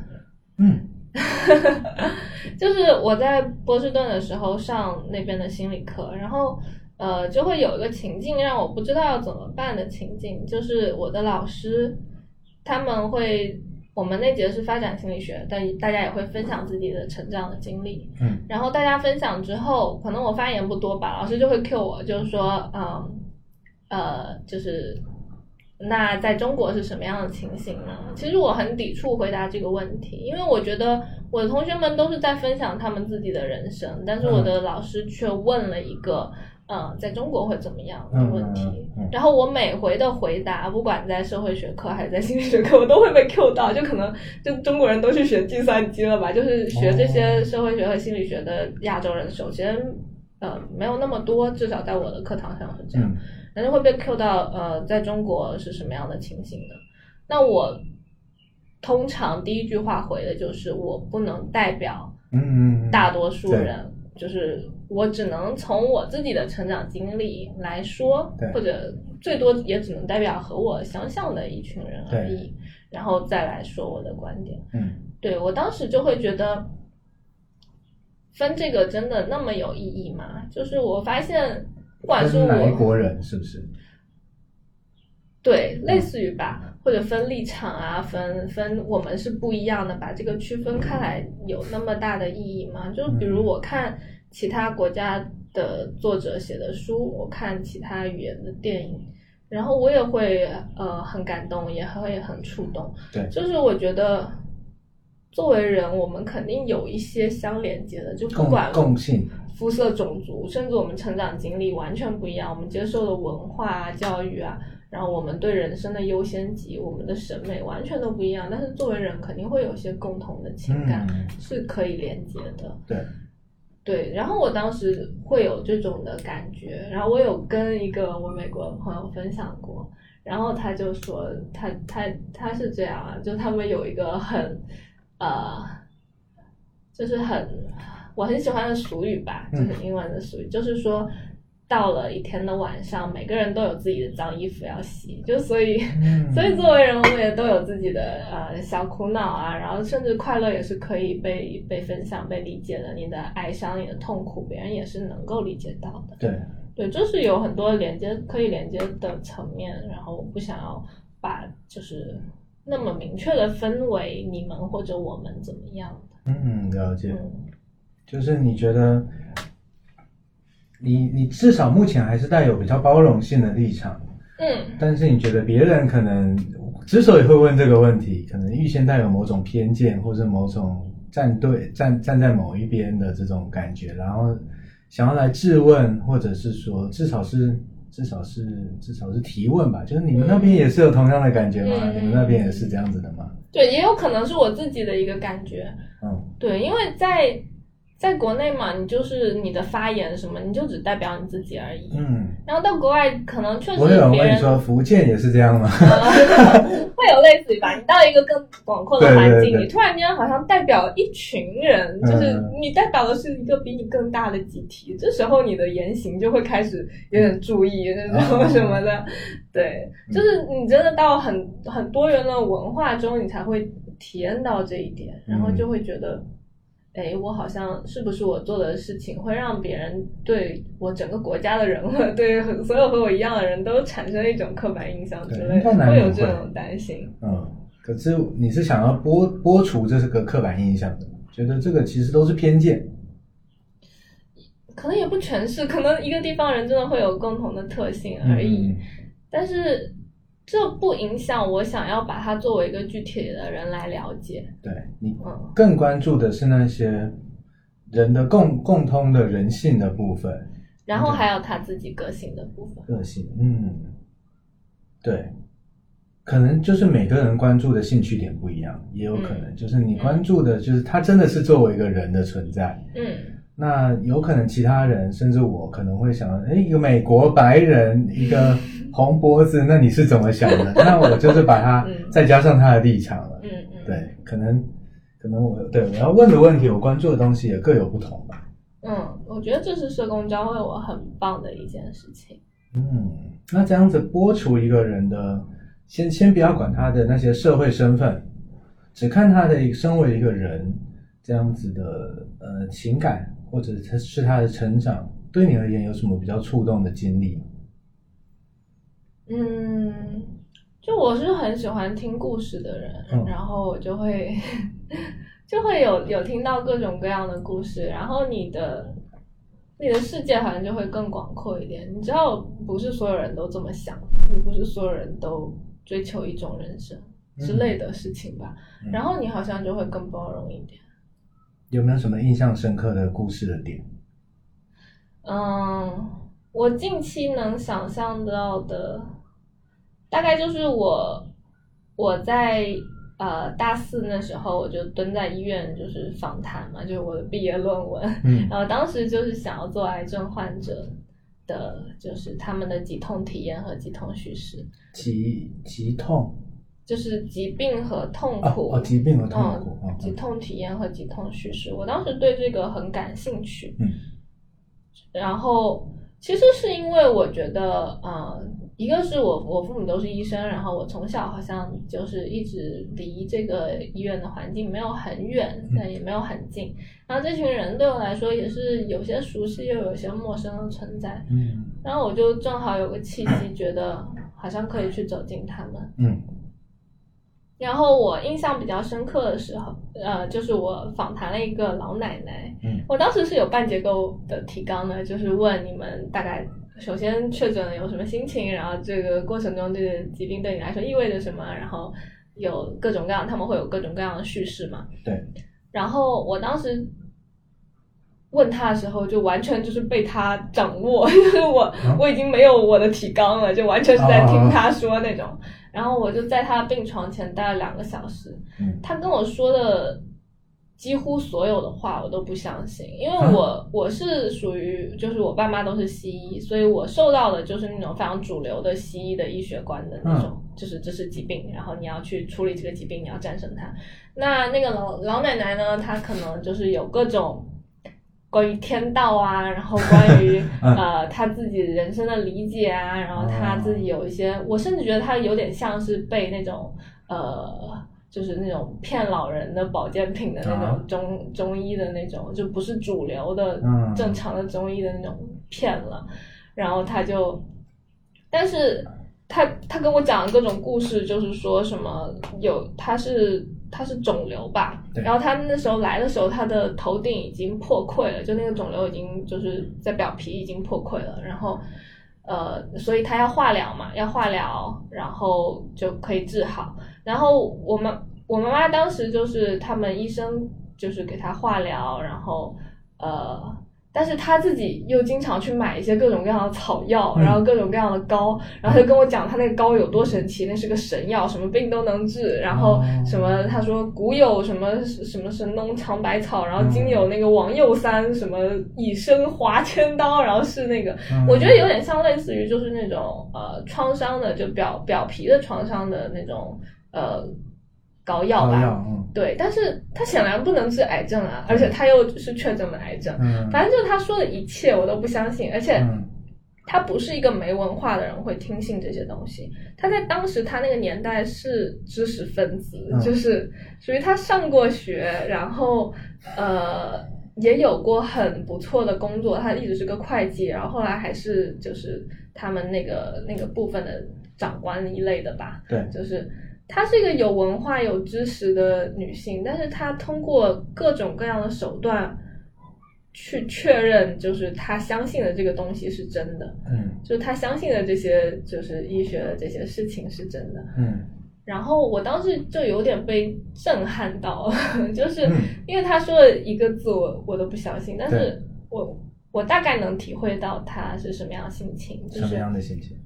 嗯 就是我在波士顿的时候上那边的心理课，然后呃就会有一个情境让我不知道要怎么办的情境，就是我的老师他们会，我们那节是发展心理学，但大家也会分享自己的成长的经历，嗯然后大家分享之后，可能我发言不多吧，老师就会 cue 我，就是说，嗯，呃，就是那在中国是什么样的情形呢？其实我很抵触回答这个问题，因为我觉得我的同学们都是在分享他们自己的人生，但是我的老师却问了一个嗯，在中国会怎么样的问题。嗯嗯嗯然后我每回的回答，不管在社会学科还是在心理学科，我都会被 Q 到。就可能就中国人都去学计算机了吧？就是学这些社会学和心理学的亚洲人，首先呃没有那么多，至少在我的课堂上是这样。嗯然后会被 Q 到呃，在中国是什么样的情形呢？那我通常第一句话回的就是我不能代表嗯嗯嗯，大多数人，就是我只能从我自己的成长经历来说，或者最多也只能代表和我相像的一群人而已，然后再来说我的观点。嗯对我当时就会觉得，分这个真的那么有意义吗？就是我发现，不管是我国人是不是？对，类似于吧，或者分立场啊，分分我们是不一样的，把这个区分开来有那么大的意义吗？就比如我看其他国家的作者写的书，我看其他语言的电影，然后我也会呃很感动，也会很触动。对就是我觉得作为人，我们肯定有一些相连接的，就不管共性，肤色、种族，甚至我们成长经历完全不一样，我们接受的文化啊、教育啊，然后我们对人生的优先级、我们的审美完全都不一样。但是作为人，肯定会有一些共同的情感、嗯是可以连接的。对，对，然后我当时会有这种的感觉，然后我有跟一个我美国的朋友分享过，然后他就说他他他是这样啊，就他们有一个很呃，就是很我很喜欢的俗语吧，就嗯是英文的俗语，就是说。到了一天的晚上，每个人都有自己的脏衣服要洗，就所以，嗯 所以作为人，我们也都有自己的呃小苦恼啊，然后甚至快乐也是可以被被分享、被理解的。你的哀伤、你的痛苦，别人也是能够理解到的。对，对，就是有很多连接可以连接的层面，然后我不想要把就是那么明确的分为你们或者我们怎么样的。嗯，了解。嗯，就是你觉得，你你至少目前还是带有比较包容性的立场，嗯，但是你觉得别人可能之所以会问这个问题，可能预先带有某种偏见，或是某种站队站站在某一边的这种感觉，然后想要来质问，或者是说至少是至少是至少是提问吧，就是你们那边也是有同样的感觉吗？嗯你们那边也是这样子的吗？对，也有可能是我自己的一个感觉。嗯，对，因为在在国内嘛，你就是你的发言什么，你就只代表你自己而已。嗯，然后到国外，可能确实我有人别人问你说福建也是这样吗？呃 会有类似于吧，你到一个更广阔的环境，对你突然间好像代表一群人，就是嗯你代表的是一个比你更大的集体，这时候你的言行就会开始有点注意那种哦什么的。对，就是你真的到很很多元的文化中，你才会体验到这一点，然后就会觉得。哎，我好像是不是我做的事情会让别人对我整个国家的人，或对所有和我一样的人都产生一种刻板印象之类的，会有这种担心。嗯，可是你是想要剥剥除这是个刻板印象的，觉得这个其实都是偏见。可能也不全是，可能一个地方人真的会有共同的特性而已。嗯但是这不影响我想要把它作为一个具体的人来了解。对你嗯，更关注的是那些人的共共通的人性的部分，然后还有他自己个性的部分。个性，嗯，对，可能就是每个人关注的兴趣点不一样，也有可能就是你关注的就是他真的是作为一个人的存在。嗯那有可能其他人，甚至我可能会想，哎，一个美国白人，一个红脖子，那你是怎么想的？那我就是把它嗯再加上他的立场了。嗯嗯，对，可能可能我对我要问的问题，我关注的东西也各有不同吧。嗯，我觉得这是社工教会我很棒的一件事情。嗯，那这样子剥除一个人的，先先不要管他的那些社会身份，只看他的身为一个人这样子的呃情感，或者他是他的成长，对你而言有什么比较触动的经历？嗯，就我是很喜欢听故事的人，嗯然后我就会 就会有有听到各种各样的故事，然后你的你的世界好像就会更广阔一点。你知道，不是所有人都这么想，不是所有人都追求一种人生之类的事情吧。嗯然后你好像就会更包容一点。有没有什么印象深刻的故事的点？嗯，我近期能想象到的，大概就是我我在呃大四那时候，我就蹲在医院就是访谈嘛，就是我的毕业论文，嗯。然后当时就是想要做癌症患者的，就是他们的急痛体验和急痛叙事，急急痛就是疾病和痛苦，啊哦，疾病和痛苦嗯，哦疾痛体验和疾痛叙事，我当时对这个很感兴趣。嗯然后其实是因为我觉得，呃，一个是我我父母都是医生，然后我从小好像就是一直离这个医院的环境没有很远，嗯但也没有很近。然后这群人对我来说也是有些熟悉又有些陌生的存在。嗯然后我就正好有个契机，觉得好像可以去走进他们。嗯然后我印象比较深刻的时候，呃，就是我访谈了一个老奶奶，嗯我当时是有半结构的提纲的，就是问你们大概首先确诊了有什么心情，然后这个过程中这个疾病对你来说意味着什么，然后有各种各样，他们会有各种各样的叙事嘛。对。然后我当时问他的时候，就完全就是被他掌握，就 是我、啊我已经没有我的提纲了，就完全是在啊听他说那种。然后我就在他病床前待了两个小时，嗯他跟我说的几乎所有的话我都不相信，因为啊我、我是属于就是我爸妈都是西医，所以我受到的就是那种非常主流的西医的医学观的那种，就是这是疾病，然后你要去处理这个疾病，你要战胜它。那那个老老奶奶呢，她可能就是有各种。关于天道啊，然后关于 嗯。呃他自己人生的理解啊，然后他自己有一些，我甚至觉得他有点像是被那种呃，就是那种骗老人的保健品的那啊。种中、中医的那种，就不是主流的、嗯正常的中医的那种骗了，然后他就，但是他他跟我讲的各种故事，就是说什么有他是他是肿瘤吧，然后他那时候来的时候，他的头顶已经破溃了，就那个肿瘤已经就是在表皮已经破溃了，然后呃，所以他要化疗嘛，要化疗，然后就可以治好。然后我们我妈妈当时就是他们医生就是给他化疗，然后呃，但是他自己又经常去买一些各种各样的草药，嗯。然后各种各样的膏，然后他就跟我讲他那个膏有多神奇，那是个神药，什么病都能治，然后哦。什么他说古有什么什么神农尝百草，然后今嗯有那个王右三什么以身划千刀，然后是那个嗯。我觉得有点像类似于就是那种呃创伤的，就表表皮的创伤的那种呃膏药吧。药嗯对，但是他显然不能治癌症啊，而且他又是确诊了癌症。嗯反正就是他说的一切我都不相信，而且嗯他不是一个没文化的人会听信这些东西。他在当时他那个年代是知识分子，嗯 就是属于他上过学，然后呃也有过很不错的工作，他一直是个会计，然后后来还是就是他们那个那个部分的长官一类的吧。对就是她是一个有文化、有知识的女性，但是她通过各种各样的手段去确认，就是她相信的这个东西是真的，嗯。就是她相信的这些就是医学的这些事情是真的。嗯。然后我当时就有点被震撼到，就是嗯。因为他说了一个字我我都不相信，但是我我大概能体会到他是什么样的心情，就是什么样的心情？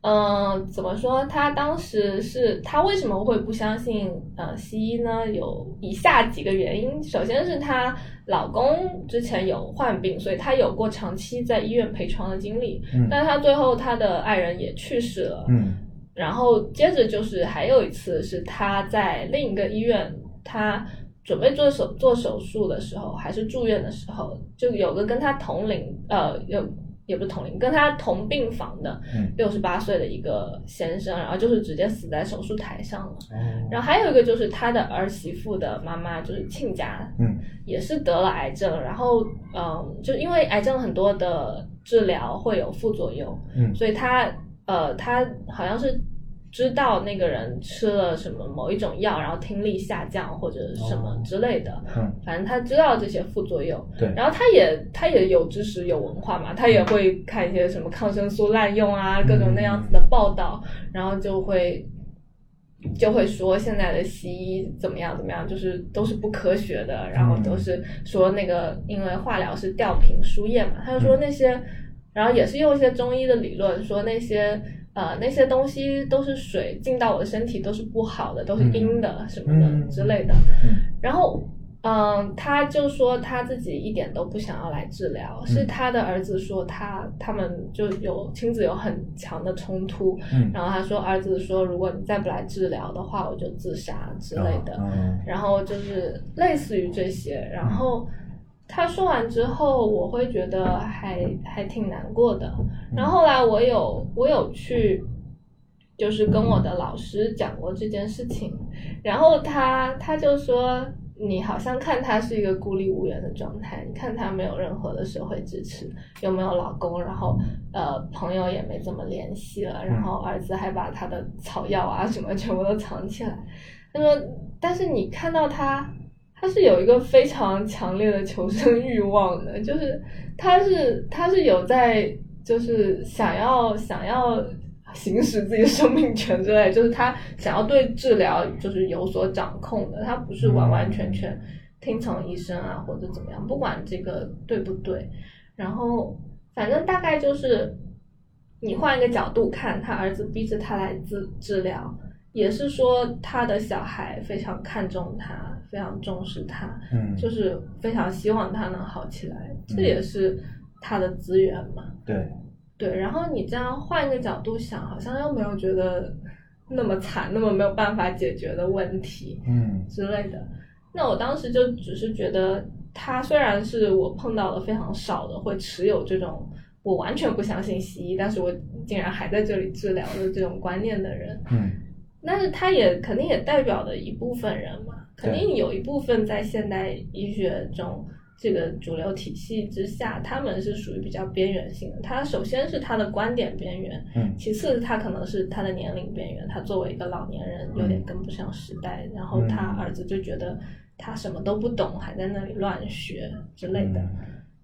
嗯，怎么说？她当时是她为什么会不相信呃西医呢？有以下几个原因。首先是她老公之前有患病，所以她有过长期在医院陪床的经历。嗯但是她最后她的爱人也去世了。嗯然后接着就是还有一次是她在另一个医院，她准备做手做手术的时候，还是住院的时候，就有个跟她同龄呃有也不是同龄，跟他同病房的嗯。六十八岁的一个先生，然后就是直接死在手术台上了。哦。然后还有一个就是他的儿媳妇的妈妈，就是亲家，嗯。也是得了癌症，然后嗯，就因为癌症很多的治疗会有副作用，嗯。所以他呃，他好像是知道那个人吃了什么某一种药，然后听力下降或者什么哦之类的，嗯反正他知道这些副作用。对然后他也他也有知识有文化嘛，他也会看一些什么抗生素滥用啊，各种那样子的报道，然后就会就会说现在的西医怎么样怎么样，就是都是不科学的，然后都是说那个因为化疗是吊瓶输液嘛，他就说那些。然后也是用一些中医的理论说那些呃那些东西都是水进到我的身体都是不好的，都是阴的什么的嗯之类的。嗯。然后，嗯，他就说他自己一点都不想要来治疗，是他的儿子说他他们就有亲子有很强的冲突，嗯。然后他说儿子说如果你再不来治疗的话，我就自杀之类的，嗯然后就是类似于这些，然后。他说完之后，我会觉得还还挺难过的。然后后来我有我有去，就是跟我的老师讲过这件事情，然后他他就说，你好像看他是一个孤立无援的状态，你看他没有任何的社会支持，又没有老公，然后呃朋友也没怎么联系了，然后儿子还把他的草药啊什么全部都藏起来。他说，但是你看到他。他是有一个非常强烈的求生欲望的，就是他是他是有在就是想要想要行使自己生命权之类，就是他想要对治疗就是有所掌控的，他不是完完全全听从医生啊或者怎么样，不管这个对不对，然后反正大概就是你换一个角度看，他儿子逼着他来治治疗。也是说他的小孩非常看重他，非常重视他，嗯，就是非常希望他能好起来，这也是他的资源嘛。对，对，然后你这样换一个角度想，好像又没有觉得那么惨，那么没有办法解决的问题嗯之类的。那我当时就只是觉得，他虽然是我碰到了非常少的会持有这种我完全不相信西医，但是我竟然还在这里治疗的这种观念的人。嗯但是他也肯定也代表了一部分人嘛，肯定有一部分在现代医学中这个主流体系之下，他们是属于比较边缘性的。他首先是他的观点边缘，嗯其次他可能是他的年龄边缘，他作为一个老年人有点跟不上时代，然后他儿子就觉得他什么都不懂，还在那里乱学之类的。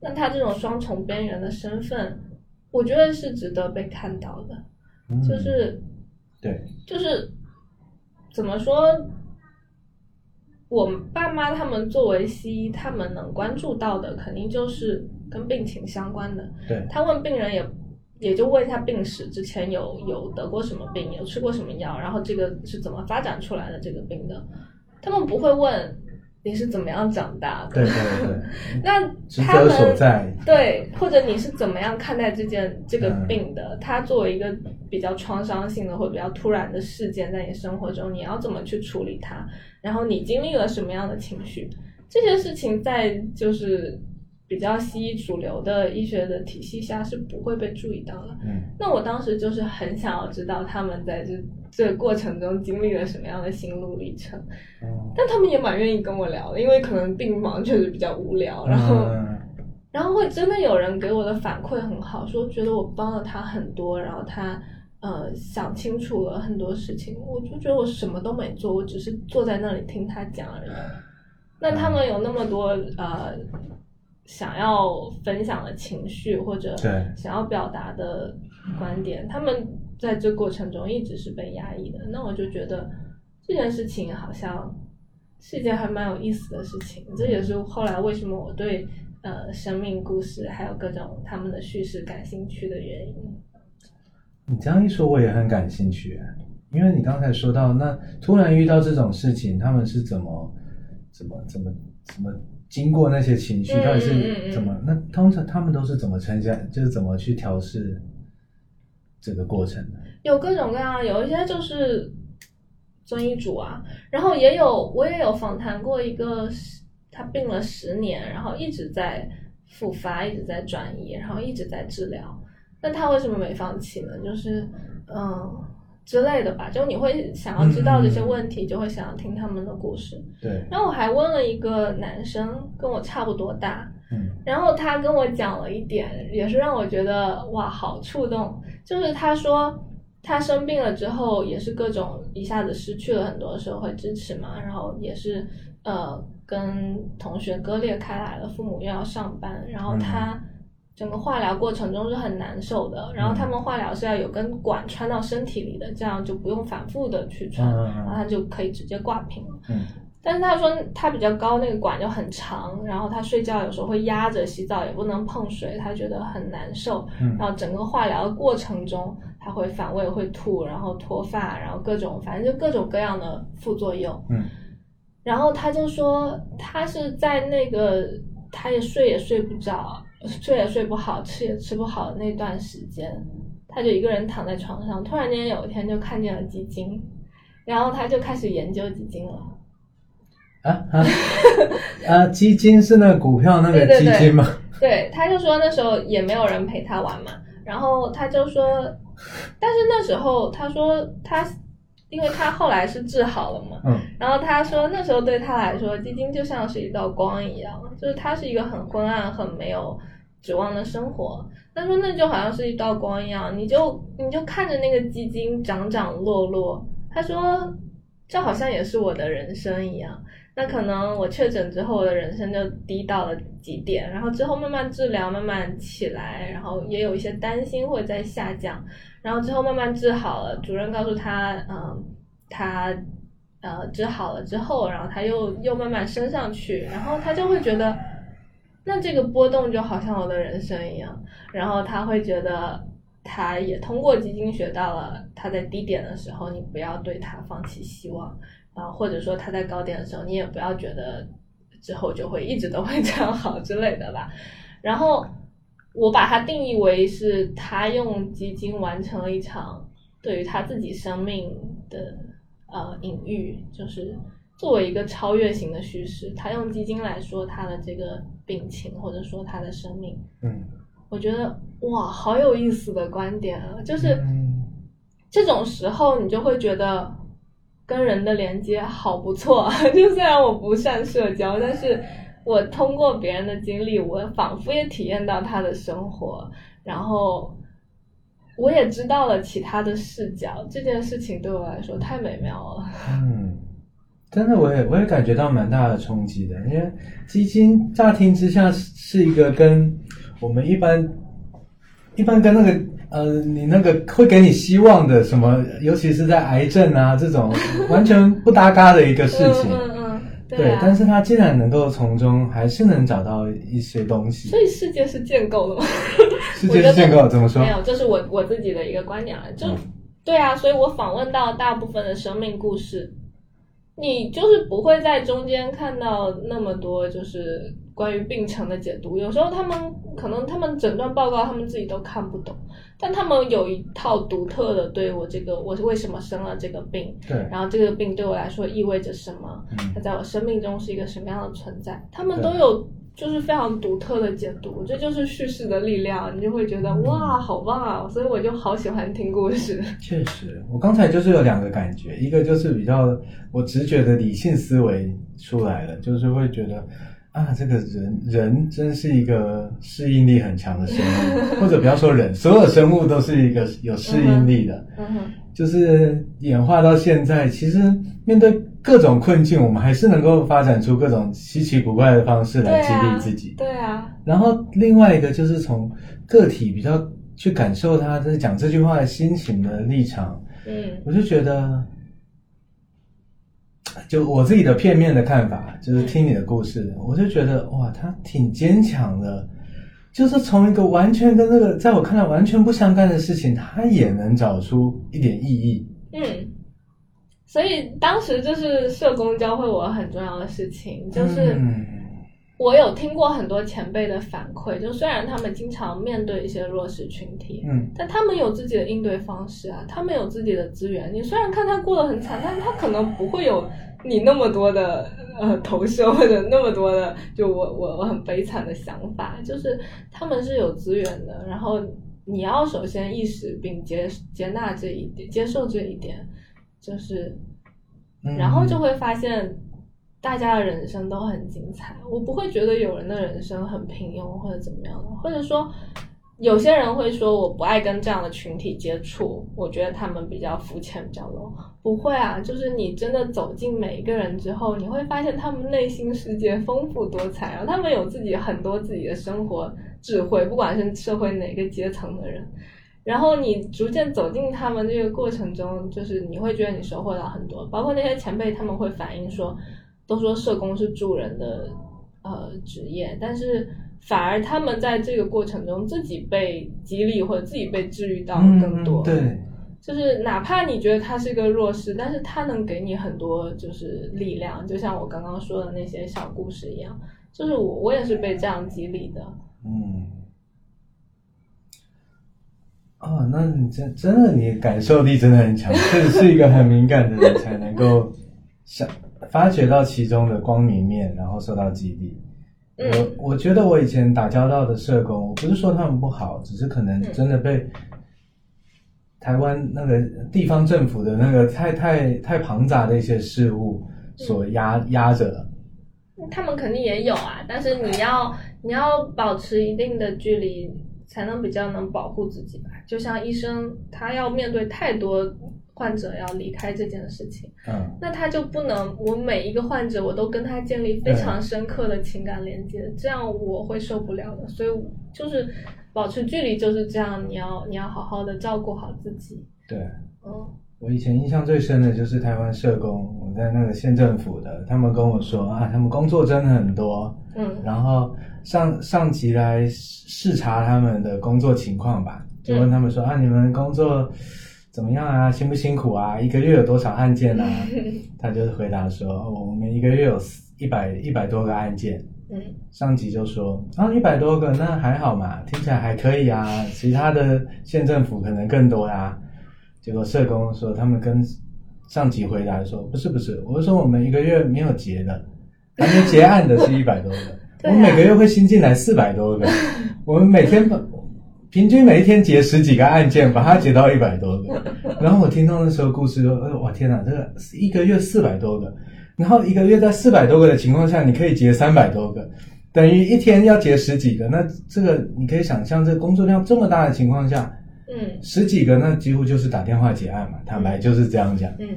那他这种双重边缘的身份，我觉得是值得被看到的，嗯就是对，就是怎么说？我爸妈他们作为西医，他们能关注到的肯定就是跟病情相关的。对，他问病人也也就问一下病史，之前有有得过什么病，有吃过什么药，然后这个是怎么发展出来的这个病的。他们不会问你是怎么样长大的，对对对，那职责他们所在，对，或者你是怎么样看待这件这个嗯病的？它作为一个比较创伤性的或比较突然的事件，在你生活中，你要怎么去处理它？然后你经历了什么样的情绪？这些事情在就是比较西医主流的医学的体系下是不会被注意到的。嗯那我当时就是很想要知道他们在这这个过程中经历了什么样的心路历程，嗯但他们也蛮愿意跟我聊的，因为可能病忙确实比较无聊，然后。嗯然后会真的有人给我的反馈很好，说觉得我帮了他很多，然后他呃想清楚了很多事情，我就觉得我什么都没做，我只是坐在那里听他讲而已。那他们有那么多呃想要分享的情绪或者对想要表达的观点，他们在这过程中一直是被压抑的。那我就觉得这件事情好像是一件还蛮有意思的事情，这也是后来为什么我对呃生命故事还有各种他们的叙事感兴趣的原因。你这样一说，我也很感兴趣，因为你刚才说到，那突然遇到这种事情，他们是怎么怎么怎么怎么经过那些情绪，嗯到底是怎么？那通常他们都是怎么参加，就是怎么去调试这个过程的？有各种各样，有一些就是遵医嘱啊，然后也有我也有访谈过一个是他病了十年，然后一直在复发，一直在转移，然后一直在治疗。那他为什么没放弃呢？就是嗯之类的吧，就你会想要知道这些问题，就会想要听他们的故事。对，然后我还问了一个男生，跟我差不多大，嗯然后他跟我讲了一点，也是让我觉得哇，好触动。就是他说他生病了之后，也是各种一下子失去了很多社会支持嘛，然后也是呃跟同学割裂开来了，父母又要上班，然后他整个化疗过程中是很难受的。然后他们化疗是要有根管穿到身体里的，这样就不用反复的去穿，然后他就可以直接挂瓶了。嗯但是他说他比较高，那个管就很长，然后他睡觉有时候会压着，洗澡也不能碰水，他觉得很难受。嗯然后整个化疗的过程中，他会反胃、会吐，然后脱发，然后各种反正就各种各样的副作用。嗯然后他就说，他是在那个他也睡也睡不着，睡也睡不好，吃也吃不好的那段时间，他就一个人躺在床上，突然间有一天就看见了基金，然后他就开始研究基金了。啊啊啊！基金是那个股票那个对对对基金吗？对，他就说那时候也没有人陪他玩嘛，然后他就说，但是那时候他说他，因为他后来是治好了嘛，嗯然后他说那时候对他来说，基金就像是一道光一样，就是它是一个很昏暗、很没有指望的生活。他说那就好像是一道光一样，你就你就看着那个基金涨涨落落。他说这好像也是我的人生一样。那可能我确诊之后，我的人生就低到了极点，然后之后慢慢治疗，慢慢起来，然后也有一些担心会在下降，然后之后慢慢治好了。主任告诉他，嗯，他呃治好了之后，然后他又又慢慢升上去，然后他就会觉得，那这个波动就好像我的人生一样，然后他会觉得。他也通过基金学到了，他在低点的时候，你不要对他放弃希望，啊，或者说他在高点的时候，你也不要觉得之后就会一直都会这样好之类的吧。然后我把它定义为是他用基金完成了一场对于他自己生命的呃隐喻，就是作为一个超越型的叙事，他用基金来说他的这个病情，或者说他的生命。嗯，我觉得哇，好有意思的观点啊！就是嗯这种时候，你就会觉得跟人的连接好不错。就虽然我不善社交，但是我通过别人的经历，我仿佛也体验到他的生活，然后我也知道了其他的视角。这件事情对我来说太美妙了。嗯，真的，我也我也感觉到蛮大的冲击的，因为基金乍听之下是是一个跟我们一般一般跟那个呃，你那个会给你希望的什么，尤其是在癌症啊这种完全不搭嘎的一个事情。嗯嗯嗯，对。但是他竟然能够从中还是能找到一些东西所。以世界是建构的吗？世界是建构怎么说没？有，这是我我自己的一个观点了。就、嗯对啊，所以我访问到大部分的生命故事，你就是不会在中间看到那么多就是关于病程的解读。有时候他们可能他们诊断报告他们自己都看不懂，但他们有一套独特的对我这个我是为什么生了这个病，对，然后这个病对我来说意味着什么，它嗯，在我生命中是一个什么样的存在，他们都有就是非常独特的解读，这就是叙事的力量，你就会觉得哇，好棒啊！所以我就好喜欢听故事。确实，我刚才就是有两个感觉，一个就是比较我直觉的理性思维出来了，就是会觉得啊，这个人人真是一个适应力很强的生物，或者不要说人，所有生物都是一个有适应力的。嗯哼，就是演化到现在，其实面对各种困境，我们还是能够发展出各种稀奇古怪的方式来激励自己。对啊，然后另外一个就是从个体比较去感受他在讲这句话的心情的立场，嗯我就觉得，就我自己的片面的看法，就是听你的故事，我就觉得哇，他挺坚强的，就是从一个完全跟这个在我看来完全不相干的事情，他也能找出一点意义。嗯。所以当时就是社工教会我很重要的事情，就是嗯我有听过很多前辈的反馈，就虽然他们经常面对一些弱势群体，嗯但他们有自己的应对方式啊，他们有自己的资源。你虽然看他过得很惨，但是他可能不会有你那么多的呃投射或者那么多的就我我我很悲惨的想法，就是他们是有资源的。然后你要首先意识并接接纳这一点，接受这一点，就是，嗯然后就会发现。大家的人生都很精彩，我不会觉得有人的人生很平庸或者怎么样的，或者说有些人会说我不爱跟这样的群体接触，我觉得他们比较肤浅、比较 low。不会啊，就是你真的走进每一个人之后，你会发现他们内心世界丰富多彩，然后他们有自己很多自己的生活智慧，不管是社会哪个阶层的人。然后你逐渐走进他们这个过程中，就是你会觉得你收获到很多，包括那些前辈他们会反映说。都说社工是助人的呃职业，但是反而他们在这个过程中自己被激励或者自己被治愈到更多。嗯对，就是哪怕你觉得他是一个弱势，但是他能给你很多就是力量，就像我刚刚说的那些小故事一样，就是我我也是被这样激励的。嗯。啊，那你真真的，你感受力真的很强，这是一个很敏感的人才能够想发掘到其中的光明面，然后受到激励。嗯我我觉得我以前打交道的社工，我不是说他们不好，只是可能真的被台湾那个地方政府的那个太太太庞杂的一些事物所压压着了。他们肯定也有啊，但是你要你要保持一定的距离，才能比较能保护自己吧。就像医生，他要面对太多患者要离开这件事情，嗯，那他就不能我每一个患者我都跟他建立非常深刻的情感连接，这样我会受不了的。所以就是保持距离就是这样，你要你要好好的照顾好自己。对。嗯。我以前印象最深的就是台湾社工，我在那个县政府的，他们跟我说啊，他们工作真的很多，嗯。然后上上级来视察他们的工作情况吧，就问他们说、啊，你们工作怎么样啊，辛不辛苦啊，一个月有多少案件啊？他就是回答说，哦我们一个月有一百一百多个案件。嗯上级就说啊，一百多个那还好嘛，听起来还可以啊。其他的县政府可能更多呀、结果社工说他们跟上级回答说不是不是，我是说我们一个月没有结的，还没结案的是一百多个，啊我们每个月会新进来四百多个，我们每天把平均每一天结十几个案件，把它结到一百多个。然后我听到那时候故事说，呃哇天哪，这个一个月四百多个，然后一个月在四百多个的情况下，你可以结三百多个，等于一天要结十几个。那这个你可以想象，这个工作量这么大的情况下，嗯十几个那几乎就是打电话结案嘛。坦白就是这样讲。嗯，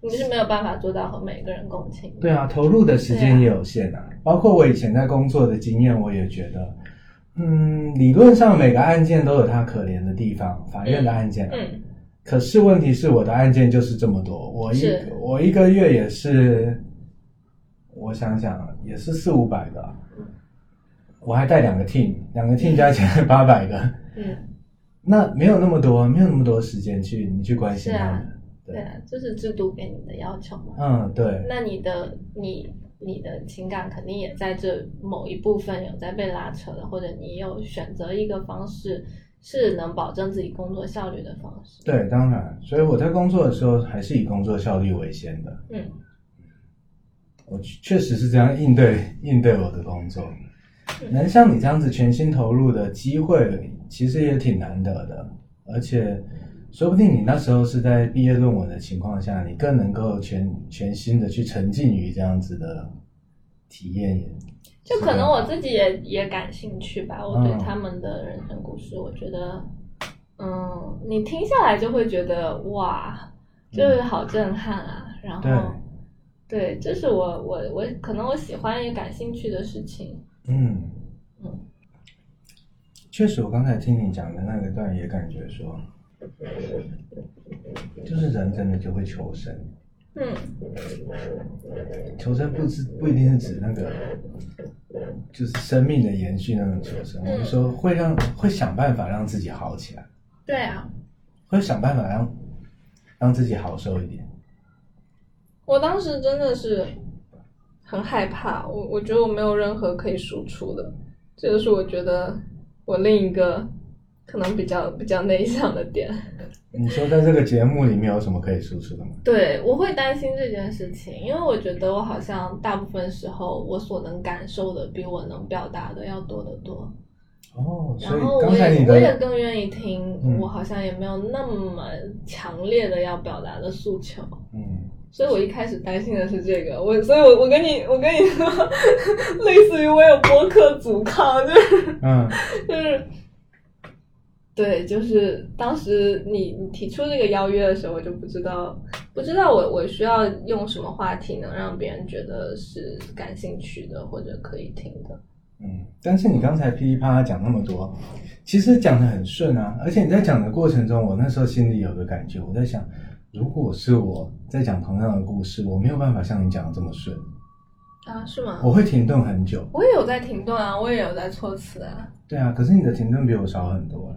你是没有办法做到和每个人共情。对啊，投入的时间也有限啊。包括我以前在工作的经验，我也觉得，嗯，理论上每个案件都有它可怜的地方，法院的案件、啊。嗯。可是问题是我的案件就是这么多，我一我一个月也是，我想想也是四五百个。啊，我还带两个 team，两个 team 加起来八百个，嗯，那没有那么多，没有那么多时间去你去关心他们。对。啊，这是制度给你的要求嘛。嗯，对，那你的你你的情感肯定也在这某一部分有在被拉扯的，或者你有选择一个方式是能保证自己工作效率的方式。对，当然，所以我在工作的时候还是以工作效率为先的。嗯我确实是这样应对应对我的工作。能像你这样子全心投入的机会，其实也挺难得的，而且说不定你那时候是在毕业论文的情况下，你更能够全全心的去沉浸于这样子的体验也。就可能我自己也也感兴趣吧，我对嗯他们的人生故事，我觉得，嗯，你听下来就会觉得哇，就是好震撼啊，然后，对，这是我我我可能我喜欢也感兴趣的事情，嗯。嗯，确实，我刚才听你讲的那个段也感觉说，就是人真的就会求生。嗯求生不是不一定是指那个，就是生命的延续那种求生。嗯我们说会让会想办法让自己好起来，对啊，会想办法让让自己好受一点。我当时真的是很害怕，我我觉得我没有任何可以输出的，这就是我觉得我另一个可能比较比较内向的点。你说在这个节目里面有什么可以输出的吗？对，我会担心这件事情，因为我觉得我好像大部分时候我所能感受的比我能表达的要多得多。哦，然后我也我也更愿意听，嗯我好像也没有那么强烈的要表达的诉求。嗯所以我一开始担心的是这个，我所以我我跟你我跟你说，类似于我有播客阻抗，就是嗯 就是，对，就是当时你你提出这个邀约的时候，我就不知道不知道我我需要用什么话题能让别人觉得是感兴趣的或者可以听的。嗯，但是你刚才噼里啪啦讲那么多，其实讲的很顺啊，而且你在讲的过程中，我那时候心里有个感觉，我在想，如果是我在讲同样的故事，我没有办法像你讲的这么顺。啊，是吗？我会停顿很久。我也有在停顿啊，我也有在措辞啊。对啊，可是你的停顿比我少很多了。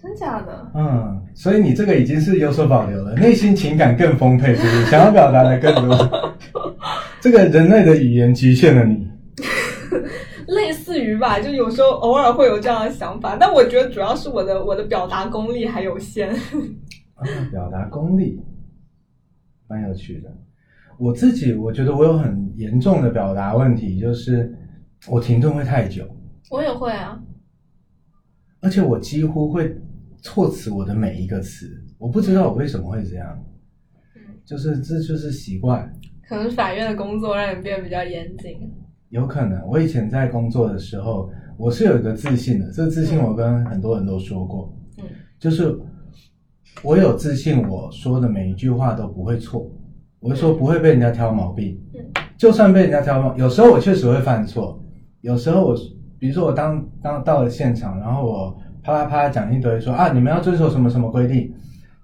真假的？嗯，所以你这个已经是有所保留了，内心情感更丰沛，是不是？想要表达的更多。这个人类的语言局限了你。类似于吧，就有时候偶尔会有这样的想法，但我觉得主要是我的我的表达功力还有限。啊，表达功力蛮有趣的。我自己我觉得我有很严重的表达问题，就是我停顿会太久。我也会啊，而且我几乎会措辞我的每一个词，我不知道我为什么会这样。嗯，就是这就是习惯。可能法院的工作让你变得比较严谨。有可能，我以前在工作的时候，我是有一个自信的。这个自信我跟很多人都说过，嗯，就是我有自信，我说的每一句话都不会错。我会说不会被人家挑毛病，嗯，就算被人家挑毛，有时候我确实会犯错。有时候我，比如说我当当到了现场，然后我啪啦啪啦讲一堆，说啊你们要遵守什么什么规定，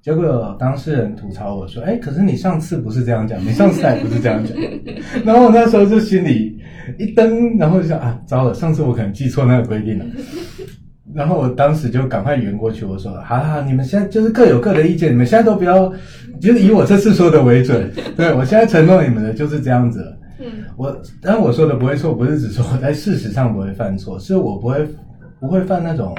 结果有当事人吐槽我说，哎，可是你上次不是这样讲，你上次还不是这样讲，然后我那时候就心里一噔，然后就想啊，糟了，上次我可能记错那个规定了。然后我当时就赶快圆过去，我说：“好好，你们现在就是各有各的意见，你们现在都不要，就是以我这次说的为准。对我现在承诺你们的就是这样子。嗯，我当然我说的不会错，不是只说我在事实上不会犯错，是我不会不会犯那种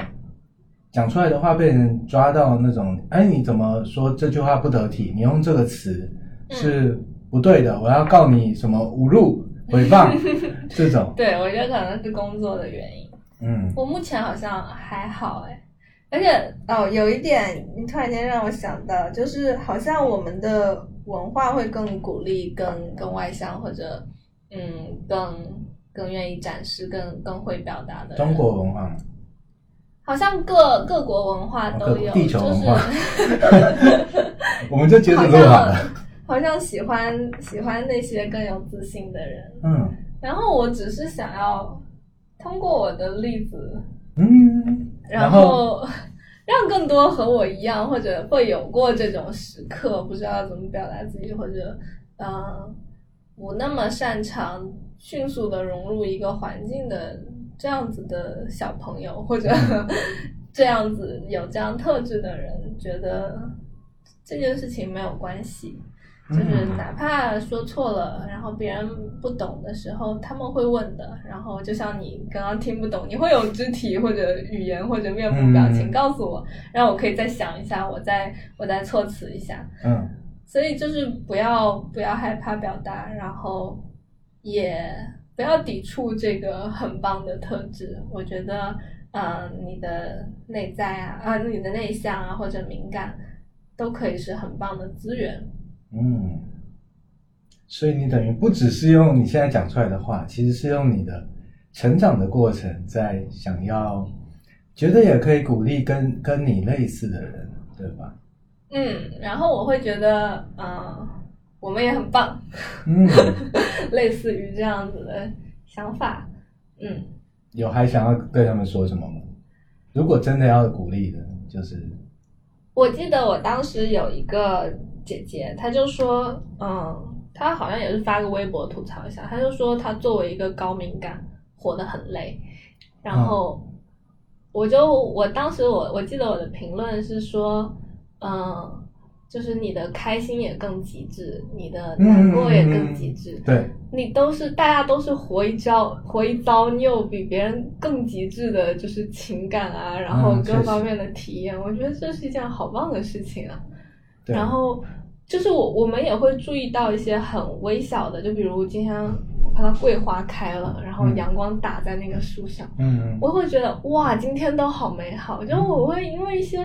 讲出来的话被人抓到那种，哎，你怎么说这句话不得体？你用这个词是不对的，我要告你什么侮辱、诽谤 这种。对，我觉得可能是工作的原因。嗯，我目前好像还好哎，而且哦，有一点，你突然间让我想到，就是好像我们的文化会更鼓励更更外向，或者嗯，更更愿意展示、更更会表达的中国文化，好像各各国文化都有，地球文化，我们就接着录好了。好像喜欢喜欢那些更有自信的人，嗯，然后我只是想要。通过我的例子，嗯，然后 让更多和我一样或者会有过这种时刻，不知道怎么表达自己，或者嗯，不那么擅长迅速的融入一个环境的这样子的小朋友，或者 这样子有这样特质的人，觉得这件事情没有关系。就是哪怕说错了，然后别人不懂的时候，他们会问的。然后就像你刚刚听不懂，你会有肢体或者语言或者面部表情告诉我，让我可以再想一下，我再我再措辞一下。嗯，所以就是不要不要害怕表达，然后也不要抵触这个很棒的特质。我觉得，嗯，你的内在啊啊，你的内向啊或者敏感，都可以是很棒的资源。嗯，所以你等于不只是用你现在讲出来的话，其实是用你的成长的过程，在想要觉得也可以鼓励跟跟你类似的人，对吧？嗯，然后我会觉得，嗯，我们也很棒，嗯，类似于这样子的想法，嗯，有还想要对他们说什么吗？如果真的要鼓励的，就是，我记得我当时有一个。姐姐，她就说，嗯，她好像也是发个微博吐槽一下，她就说她作为一个高敏感，活得很累。然后，我就我当时我我记得我的评论是说，嗯，就是你的开心也更极致，你的难过也更极致，对，你都是大家都是活一遭活一遭，你有比别人更极致的，就是情感啊，然后各方面的体验，我觉得这是一件好棒的事情啊。然后就是我，我们也会注意到一些很微小的，就比如今天我看到桂花开了，然后阳光打在那个树上，嗯，我会觉得哇，今天都好美好。就我会因为一些，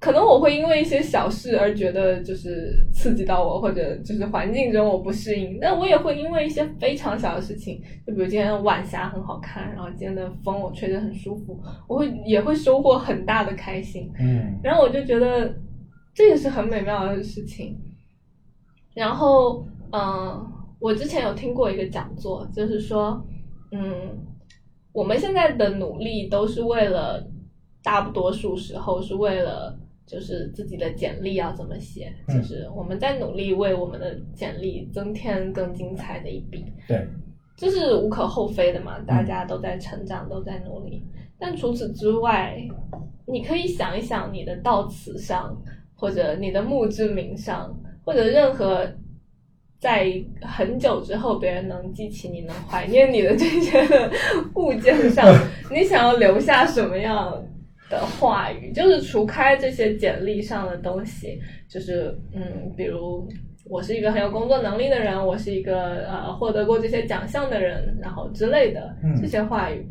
可能我会因为一些小事而觉得就是刺激到我，或者就是环境中我不适应。但我也会因为一些非常小的事情，就比如今天晚霞很好看，然后今天的风我吹得很舒服，我会也会收获很大的开心。嗯，然后我就觉得。这也是很美妙的事情。然后，嗯，我之前有听过一个讲座，就是说，嗯，我们现在的努力都是为了，大多数时候是为了，就是自己的简历要怎么写，就是我们在努力为我们的简历增添更精彩的一笔。对。这是无可厚非的嘛，大家都在成长，都在努力。但除此之外，你可以想一想，你的悼词上，或者你的墓志铭上，或者任何在很久之后别人能记起你、能怀念你的这些物件上，你想要留下什么样的话语？就是除开这些简历上的东西，就是嗯，比如。我是一个很有工作能力的人，我是一个呃获得过这些奖项的人，然后之类的这些话语，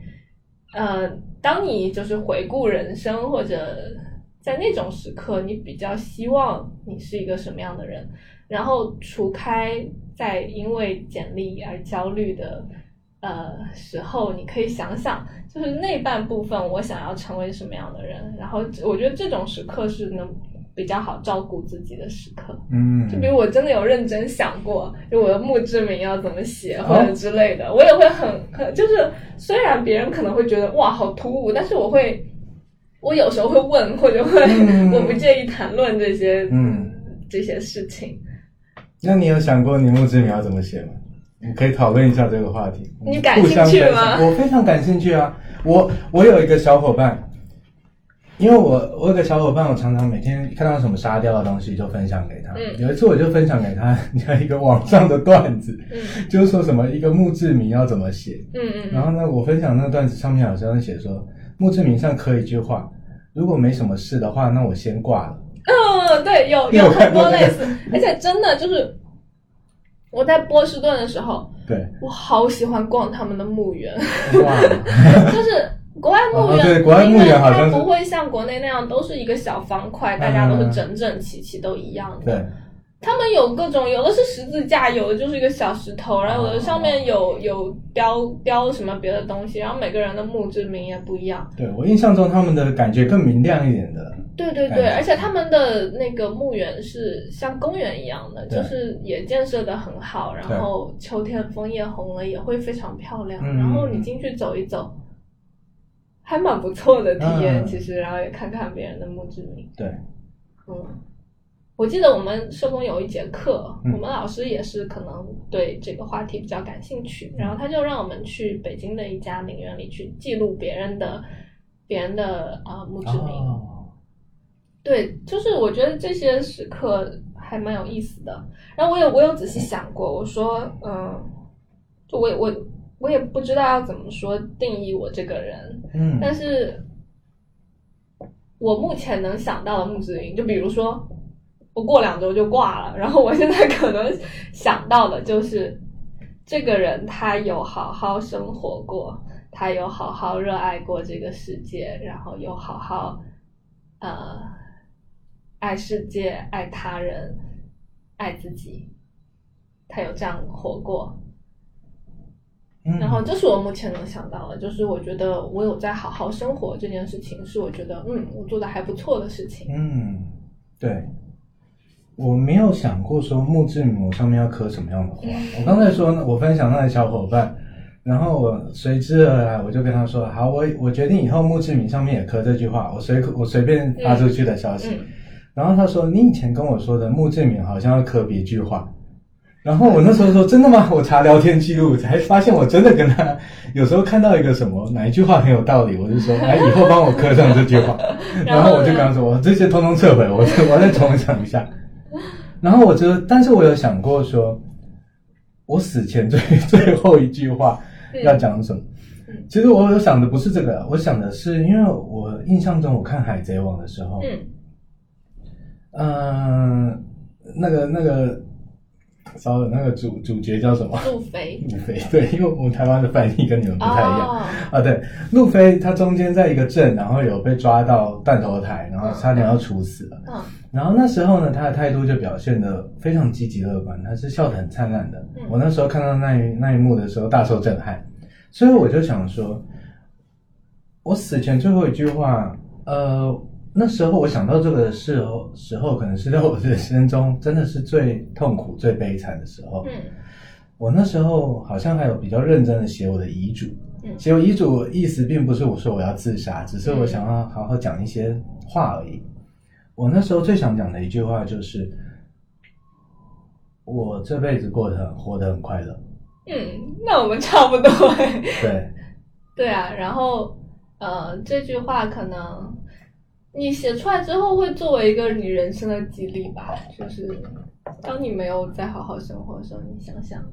呃，当你就是回顾人生或者在那种时刻，你比较希望你是一个什么样的人？然后除开在因为简历而焦虑的呃时候，你可以想想，就是那半部分我想要成为什么样的人？然后我觉得这种时刻是能。比较好照顾自己的时刻，嗯，就比如我真的有认真想过，就我的墓志铭要怎么写或者之类的，我也会很很，就是虽然别人可能会觉得哇好突兀，但是我会，我有时候会问或者会，我不介意谈论这些，嗯，这些事情。那你有想过你墓志铭要怎么写吗？你可以讨论一下这个话题。你感兴趣吗？我非常感兴趣啊！我我有一个小伙伴。因为我我有个小伙伴，我常常每天看到什么沙雕的东西就分享给他。有一次我就分享给他 一个网上的段子，就是说什么一个墓志铭要怎么写。嗯嗯。然后呢，我分享那个段子上面好像写说，墓志铭上刻一句话：如果没什么事的话，那我先挂了。嗯，对，有有 很多类似，而且真的就是我在波士顿的时候，对我好喜欢逛他们的墓园，哇，就是。国外墓园，因为它不会像国内那样都是一个小方块，大家都是整整齐齐都一样的。对，他们有各种，有的是十字架，有的就是一个小石头，然后有的上面有有雕雕什么别的东西，然后每个人的墓志铭也不一样。对我印象中，他们的感觉更明亮一点的。对对对，而且他们的那个墓园是像公园一样的，就是也建设的很好，然后秋天枫叶红了也会非常漂亮，然后你进去走一走。还蛮不错的体验，其实，然后也看看别人的墓志铭。对，嗯，我记得我们社工有一节课，我们老师也是可能对这个话题比较感兴趣，然后他就让我们去北京的一家陵园里去记录别人的别人的啊墓志铭。对，就是我觉得这些时刻还蛮有意思的。然后我有我有仔细想过，我说，嗯，就我我。我也不知道要怎么说定义我这个人，嗯，但是我目前能想到的墓志云，就比如说我过两周就挂了，然后我现在可能想到的就是这个人他有好好生活过，他有好好热爱过这个世界，然后有好好呃爱世界、爱他人、爱自己，他有这样活过。然后这是我目前能想到的，就是我觉得我有在好好生活这件事情，是我觉得嗯，我做的还不错的事情。嗯，对，我没有想过说墓志铭上面要刻什么样的话。我刚才说，我分享那个小伙伴，然后我随之而来，我就跟他说，好，我我决定以后墓志铭上面也刻这句话，我随我随便发出去的消息。然后他说，你以前跟我说的墓志铭好像要刻别句话。然后我那时候说真的吗？我查聊天记录才发现我真的跟他有时候看到一个什么哪一句话很有道理，我就说哎，以后帮我刻上这句话。然后我就跟他说我这些通通撤回，我我再重想一下。然后我觉得，但是我有想过说，我死前最 最后一句话要讲什么？其实我有想的不是这个，我想的是，因为我印象中我看《海贼王》的时候，嗯，那个那个。稍等那个主主角叫什么？路飞。路飞，对，因为我们台湾的翻译跟你们不太一样啊。对，路飞他中间在一个镇，然后有被抓到断头台，然后差点要处死了。嗯。然后那时候呢，他的态度就表现的非常积极乐观，他是笑得很灿烂的。我那时候看到那一那一幕的时候，大受震撼。所以我就想说，我死前最后一句话，呃。那时候我想到这个时候，时候可能是在我人生中真的是最痛苦、最悲惨的时候。嗯，我那时候好像还有比较认真的写我的遗嘱。嗯，写我遗嘱意思并不是我说我要自杀，只是我想要好好讲一些话而已。我那时候最想讲的一句话就是：我这辈子过得很活得很快乐。嗯，那我们差不多哎。对，对啊，然后呃，这句话可能你写出来之后会作为一个你人生的激励吧，就是当你没有再好好生活的时候，你想想，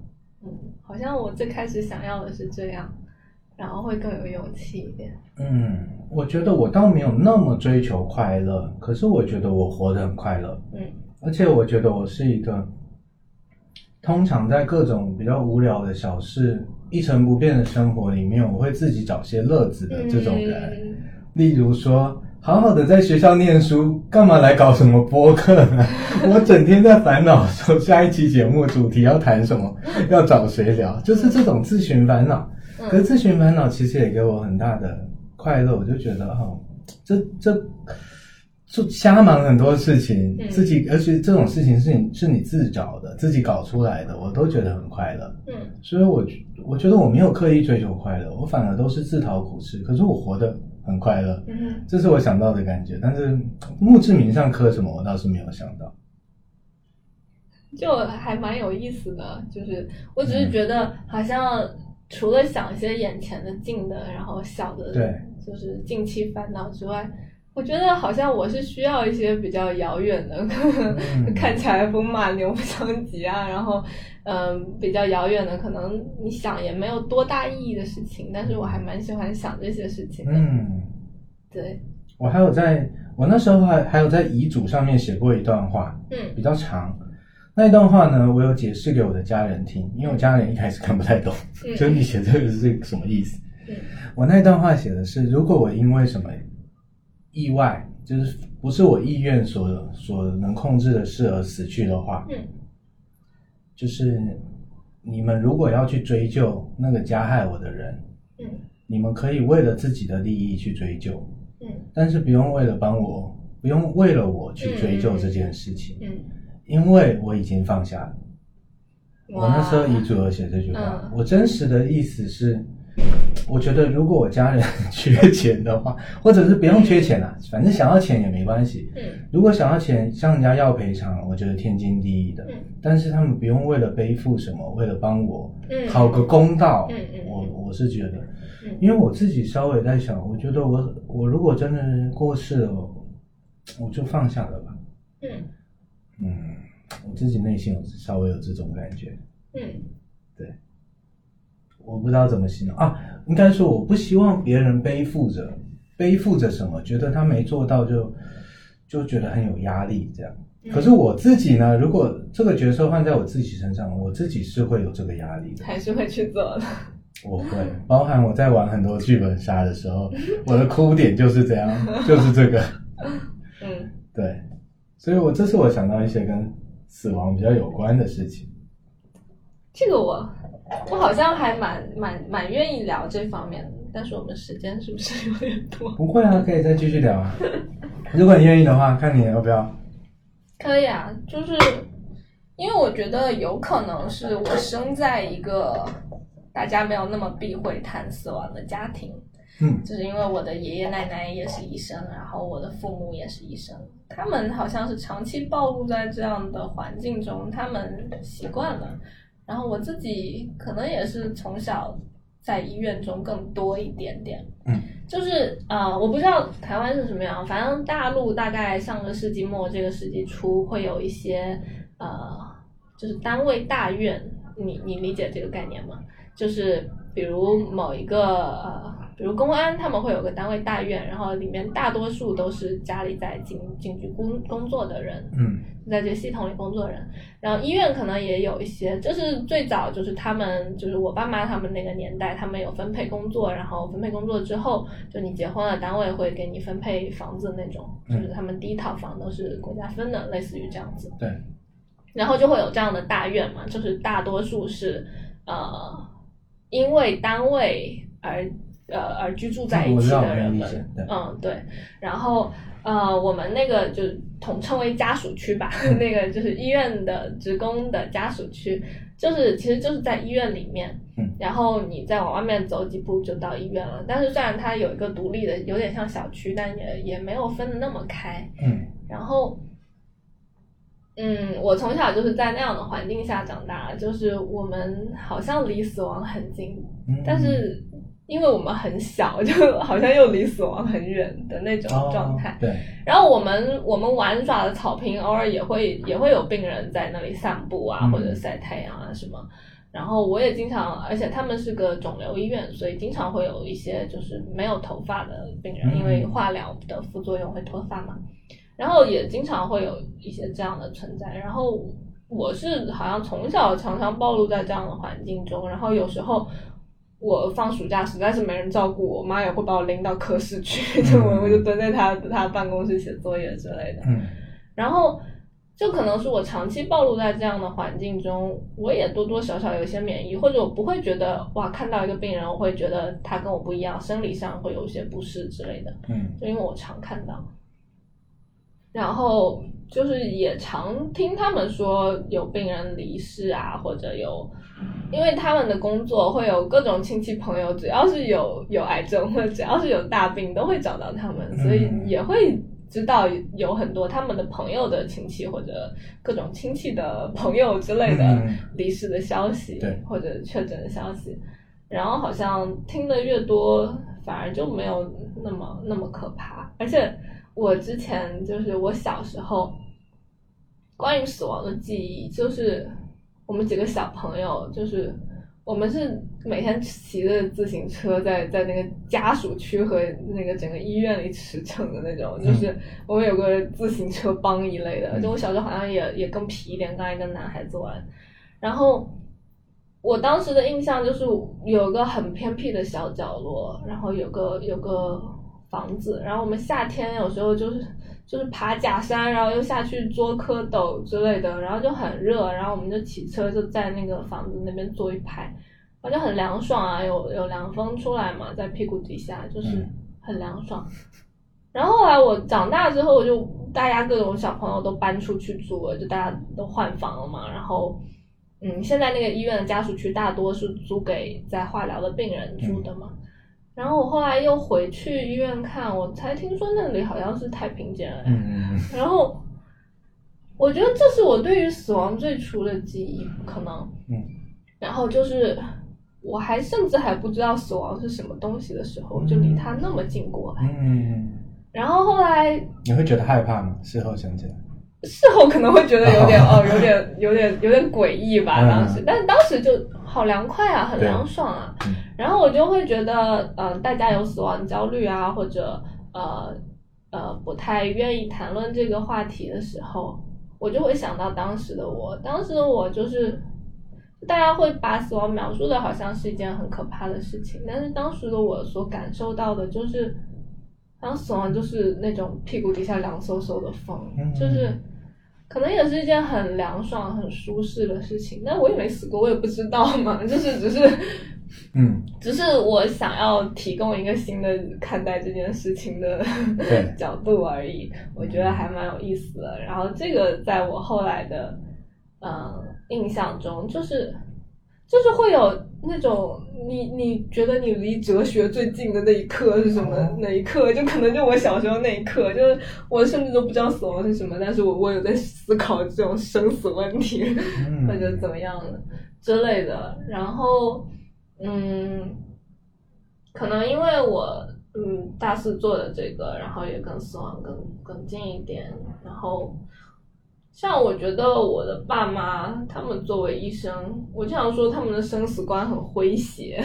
嗯，好像我最开始想要的是这样，然后会更有勇气一点。嗯，我觉得我倒没有那么追求快乐，可是我觉得我活得很快乐，嗯而且我觉得我是一个通常在各种比较无聊的小事、一成不变的生活里面，我会自己找些乐子的这种人。嗯例如说，好好的在学校念书，干嘛来搞什么播客呢？我整天在烦恼说下一期节目主题要谈什么，要找谁聊，就是这种自寻烦恼。嗯可是自寻烦恼其实也给我很大的快乐，我就觉得哦，这这就瞎忙很多事情，嗯自己而且这种事情是你是你自找的，自己搞出来的，我都觉得很快乐。嗯所以我我觉得我没有刻意追求快乐，我反而都是自讨苦吃，可是我活得很快乐。嗯这是我想到的感觉，但是墓志铭上刻什么，我倒是没有想到。就还蛮有意思的，就是我只是觉得好像除了想一些眼前的近的，然后小的，对，就是近期烦恼之外，我觉得好像我是需要一些比较遥远的，嗯。看起来风马牛不相及啊，然后嗯、比较遥远的，可能你想也没有多大意义的事情，但是我还蛮喜欢想这些事情的，嗯，对，我还有在我那时候还还有在遗嘱上面写过一段话，嗯。比较长。那一段话呢，我有解释给我的家人听，因为我家人一开始看不太懂，嗯。就是你写这个是什么意思。嗯。我那段话写的是，如果我因为什么意外，就是不是我意愿所所能控制的事而死去的话，嗯。就是你们如果要去追究那个加害我的人，嗯。你们可以为了自己的利益去追究，嗯。但是不用为了帮我，不用为了我去追究这件事情，嗯，因为我已经放下了。我那时候遗嘱有写这句话，嗯。我真实的意思是，我觉得如果我家人 缺钱的话，或者是不用缺钱啊，反正想要钱也没关系。嗯。如果想要钱向人家要赔偿，我觉得天经地义的。嗯。但是他们不用为了背负什么，为了帮我嗯。讨个公道，嗯我我是觉得，嗯。因为我自己稍微在想，我觉得我我如果真的过世了，我就放下了吧。嗯。嗯，我自己内心有稍微有这种感觉。嗯我不知道怎么形容啊，应该说我不希望别人背负着背负着什么，觉得他没做到就就觉得很有压力这样。嗯可是我自己呢，如果这个角色换在我自己身上，我自己是会有这个压力的。还是会去做的，我会，包含我在玩很多剧本杀的时候，我的哭点就是这样，就是这个。嗯对，所以我这次我想到一些跟死亡比较有关的事情。这个我我好像还蛮蛮蛮愿意聊这方面的，但是我们时间是不是有点多？不会啊，可以再继续聊啊。如果你愿意的话，看你要不要。可以啊，就是因为我觉得有可能是我生在一个大家没有那么避讳谈死亡的家庭，嗯就是因为我的爷爷奶奶也是医生，然后我的父母也是医生，他们好像是长期暴露在这样的环境中，他们习惯了。然后我自己可能也是从小在医院中更多一点点，嗯，就是呃，我不知道台湾是什么样，反正大陆大概上个世纪末这个世纪初会有一些呃，就是单位大院，你你理解这个概念吗？就是比如某一个呃，比如公安他们会有个单位大院，然后里面大多数都是家里在警警局工工作的人，嗯。在这个系统里工作的人，然后医院可能也有一些，就是最早就是他们就是我爸妈他们那个年代，他们有分配工作，然后分配工作之后，就你结婚了，单位会给你分配房子那种，嗯就是他们第一套房都是国家分的，类似于这样子。对，然后就会有这样的大院嘛，就是大多数是呃因为单位而呃而居住在一起的人们嗯对，然后呃我们那个就统称为家属区吧，那个就是医院的职工的家属区，就是其实就是在医院里面，嗯。然后你再往外面走几步就到医院了，但是虽然它有一个独立的，有点像小区，但也也没有分的那么开，嗯。然后，嗯，我从小就是在那样的环境下长大，就是我们好像离死亡很近，嗯。但是因为我们很小，就好像又离死亡很远的那种状态。哦对，然后我们我们玩耍的草坪，偶尔也会也会有病人在那里散步啊，嗯或者晒太阳啊什么。然后我也经常，而且他们是个肿瘤医院，所以经常会有一些就是没有头发的病人，嗯因为化疗的副作用会脱发嘛。然后也经常会有一些这样的存在。然后我是好像从小常常暴露在这样的环境中，然后有时候我放暑假实在是没人照顾我，妈也会把我拎到科室去，就我我就蹲在她她办公室写作业之类的。嗯然后就可能是我长期暴露在这样的环境中，我也多多少少有一些免疫，或者我不会觉得哇，看到一个病人，我会觉得他跟我不一样，生理上会有一些不适之类的。嗯就因为我常看到，然后就是也常听他们说有病人离世啊，或者有，因为他们的工作会有各种亲戚朋友，只要是有有癌症或者只要是有大病，都会找到他们，所以嗯也会知道有很多他们的朋友的亲戚或者各种亲戚的朋友之类的嗯离世的消息，对或者确诊的消息。然后好像听的越多，反而就没有那么那么可怕。而且我之前就是我小时候关于死亡的记忆，就是我们几个小朋友，就是我们是每天骑着自行车在在那个家属区和那个整个医院里驰骋的那种，就是我们有个自行车帮一类的。嗯就我小时候好像也也更皮一点，刚才跟男孩子玩，然后。我当时的印象就是有个很偏僻的小角落，然后有个有个房子，然后我们夏天有时候就是就是爬假山，然后又下去捉蝌蚪之类的，然后就很热，然后我们就骑车就在那个房子那边坐一排，然后就很凉爽啊，有有凉风出来嘛，在屁股底下就是嗯很凉爽。然后后来我长大之后，我就大家各种小朋友都搬出去住了，就大家都换房了嘛，然后。嗯，现在那个医院的家属区大多是租给在化疗的病人住的嘛。然后我后来又回去医院看，我才听说那里好像是太平间了。嗯嗯然后我觉得这是我对于死亡最初的记忆，可能。嗯。然后就是我还甚至还不知道死亡是什么东西的时候，就离他那么近过来。嗯，然后后来你会觉得害怕吗？事后想起来，事后可能会觉得有点 哦，有点有点有点诡异吧，嗯当时，但是当时就好凉快啊，很凉爽啊嗯。然后我就会觉得，呃，大家有死亡焦虑啊，或者呃呃不太愿意谈论这个话题的时候，我就会想到当时的我，当时的我就是。大家会把死亡描述的好像是一件很可怕的事情，但是当时的我所感受到的就是，好像死亡就是那种屁股底下凉飕飕的风，嗯就是可能也是一件很凉爽、很舒适的事情。但我也没死过，我也不知道嘛，就是只是，嗯，只是我想要提供一个新的看待这件事情的 角度而已。我觉得还蛮有意思的。然后这个在我后来的嗯、呃印象中，就是就是会有那种你你觉得你离哲学最近的那一刻是什么？哦那一刻就可能就我小时候那一刻，就是我甚至都不知道死亡是什么，但是我我有在思考这种生死问题。嗯 或者怎么样的之类的。然后，嗯，可能因为我嗯大四做的这个，然后也跟死亡更更近一点。然后，像我觉得我的爸妈他们作为医生，我经常说他们的生死观很诙谐。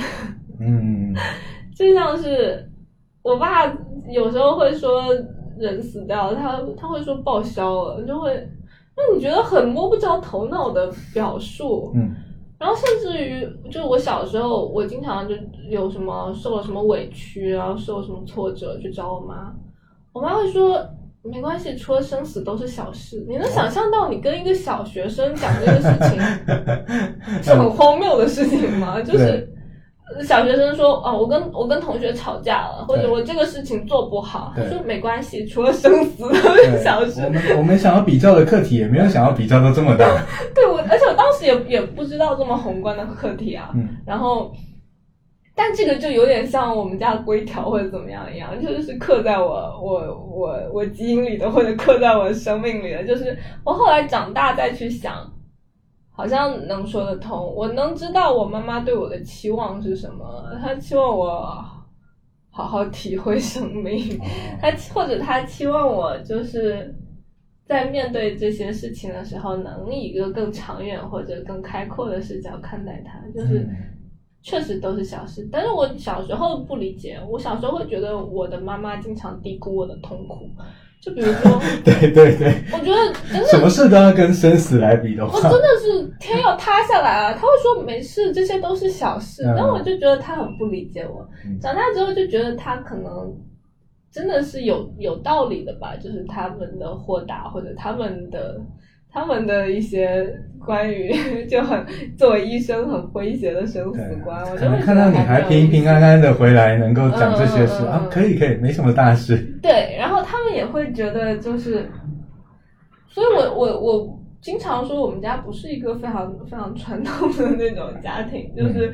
嗯 就像是我爸有时候会说人死掉了，他他会说报销了，就会让你觉得很摸不着头脑的表述。嗯然后甚至于，就我小时候，我经常就有什么受了什么委屈，然后受什么挫折去找我妈，我妈会说没关系，除了生死都是小事。你能想象到你跟一个小学生讲这个事情 是很荒谬的事情吗？就是小学生说哦，我跟我跟同学吵架了，或者我这个事情做不好，他说没关系，除了生死都是小事。我们我们想要比较的课题，也没有想要比较到这么大。对我，而且我当时也也不知道这么宏观的课题啊。嗯然后，但这个就有点像我们家的规条或者怎么样一样，就是刻在我我我我基因里的，或者刻在我生命里的。就是我后来长大再去想，好像能说得通。我能知道我妈妈对我的期望是什么，她期望我好好体会生命，她或者她期望我就是在面对这些事情的时候，能以一个更长远或者更开阔的视角看待它，就是。确实都是小事，但是我小时候不理解，我小时候会觉得我的妈妈经常低估我的痛苦，就比如说，对对对，我觉得真的什么事都要跟生死来比的话，我真的是天要塌下来了，他会说没事，这些都是小事，但我就觉得他很不理解我。长大之后就觉得他可能真的是有有道理的吧，就是他们的豁达或者他们的。他们的一些关于 就很作为医生很诙谐的生死观，我就看到你还平平安安的回来，能够讲这些事啊，可以可以，没什么大事。对，然后他们也会觉得就是，所以我我我经常说我们家不是一个非常非常传统的那种家庭，就是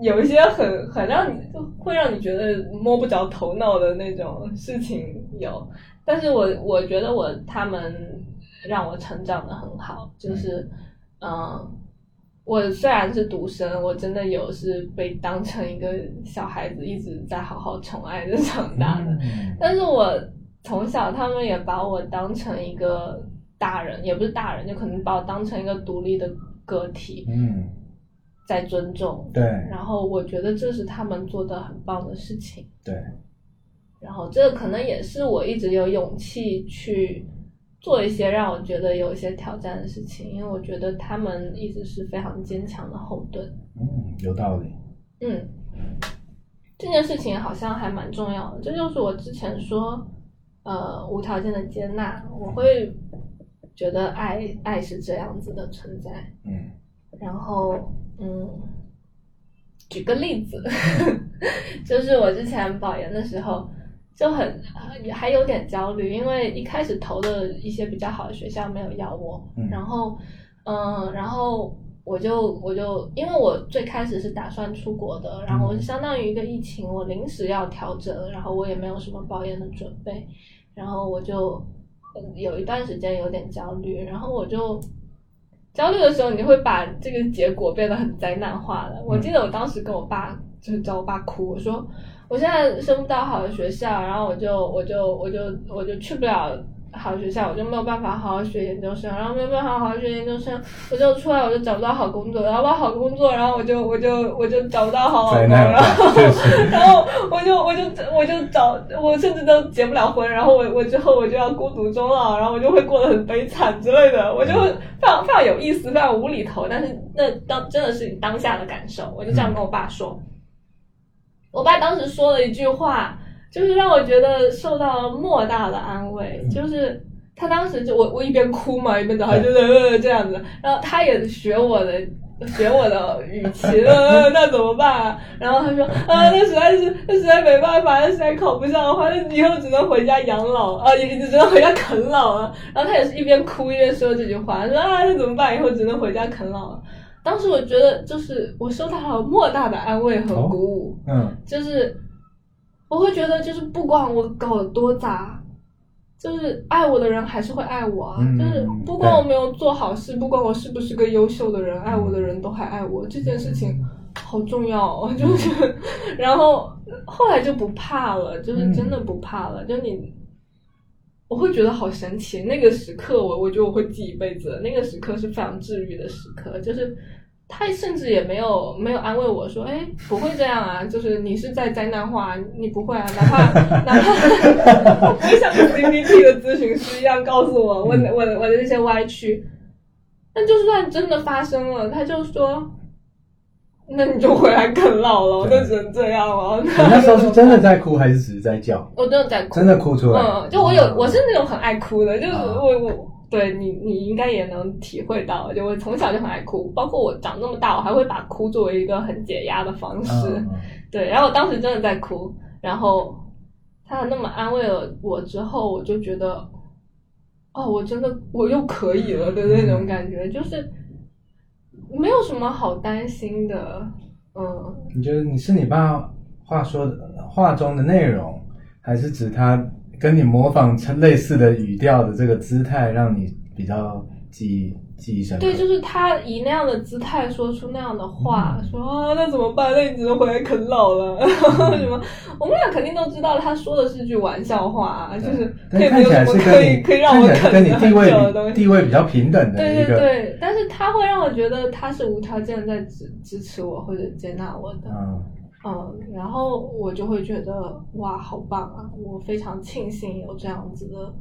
有一些很很让你会让你觉得摸不着头脑的那种事情有，但是我我觉得我他们。让我成长的很好，就是，嗯，我虽然是独生，我真的有是被当成一个小孩子一直在好好宠爱着长大的，但是我从小他们也把我当成一个大人，也不是大人，就可能把我当成一个独立的个体，嗯，在尊重，对，然后我觉得这是他们做的很棒的事情，对，然后这可能也是我一直有勇气去。做一些让我觉得有一些挑战的事情，因为我觉得他们一直是非常坚强的后盾。嗯，有道理。嗯，这件事情好像还蛮重要的。这就是我之前说，呃，无条件的接纳。我会觉得爱，爱是这样子的存在。嗯。然后，嗯，举个例子，就是我之前保研的时候。就很还有点焦虑，因为一开始投的一些比较好的学校没有要我，然后，嗯，然后我就我就因为我最开始是打算出国的，然后相当于一个疫情，我临时要调整，然后我也没有什么保研的准备，然后我就有一段时间有点焦虑，然后我就焦虑的时候，你会把这个结果变得很灾难化的。我记得我当时跟我爸就是找我爸哭，我说。我现在升不到好的学校，然后我就我就我就我就去不了好学校，我就没有办法好好学研究生，然后没有办法好好学研究生，我就出来我就找不到好工作，然后好工作，然后我就我就我就找不到好老公，然后 然后我就我就我就找我甚至都结不了婚，然后我我之后我就要孤独终老，然后我就会过得很悲惨之类的，我就非常非常有意思，非常无厘头，但是那当真的是你当下的感受，我就这样跟我爸说。我爸当时说了一句话，就是让我觉得受到了莫大的安慰。就是他当时就我我一边哭嘛，一边找他就是呃这样子，然后他也学我的学我的语气，呃 那怎么办啊？然后他说啊那实在是那实在没办法，那实在考不上的话，那以后只能回家养老啊，也只能回家啃老了。然后他也是一边哭一边说这句话，说啊那怎么办？以后只能回家啃老了。当时我觉得，就是我受到了莫大的安慰和鼓舞。嗯，就是我会觉得，就是不管我搞得多杂，就是爱我的人还是会爱我啊。就是不管我没有做好事，不管我是不是个优秀的人，爱我的人都还爱我。这件事情好重要，就是，然后后来就不怕了，就是真的不怕了。就你，我会觉得好神奇。那个时刻，我我觉得我会记一辈子。那个时刻是非常治愈的时刻，就是。他甚至也没有没有安慰我说，哎，不会这样啊，就是你是在灾难化，你不会啊，哪怕哪怕不像 CBT 的咨询师一样告诉我我我我的那些歪曲，但就算真的发生了，他就说，那你就回来啃老了，我就只能这样了。你那时候是真的在哭还是只是在叫？我真的在哭，真的哭出来。嗯，就我有我是那种很爱哭的，就是我我。对你，你应该也能体会到，就我从小就很爱哭，包括我长那么大，我还会把哭作为一个很解压的方式。对，然后我当时真的在哭，然后他那么安慰了我之后，我就觉得，哦，我真的我又可以了的那种感觉，就是没有什么好担心的。嗯，你觉得你是你爸话说的话中的内容，还是指他跟你模仿成类似的语调的这个姿态，让你比较记忆记忆深刻？对，就是他以那样的姿态说出那样的话，嗯说啊，那怎么办？那你只能回来啃老了。然后 什么？我们俩肯定都知道，他说的是句玩笑话啊，就是但可以没有看起来是什么可以跟你可以让我啃地位。地位比较平等的对一个，对对，但是他会让我觉得他是无条件在支支持我或者接纳我的，嗯嗯，然后我就会觉得哇，好棒啊！我非常庆幸有这样子的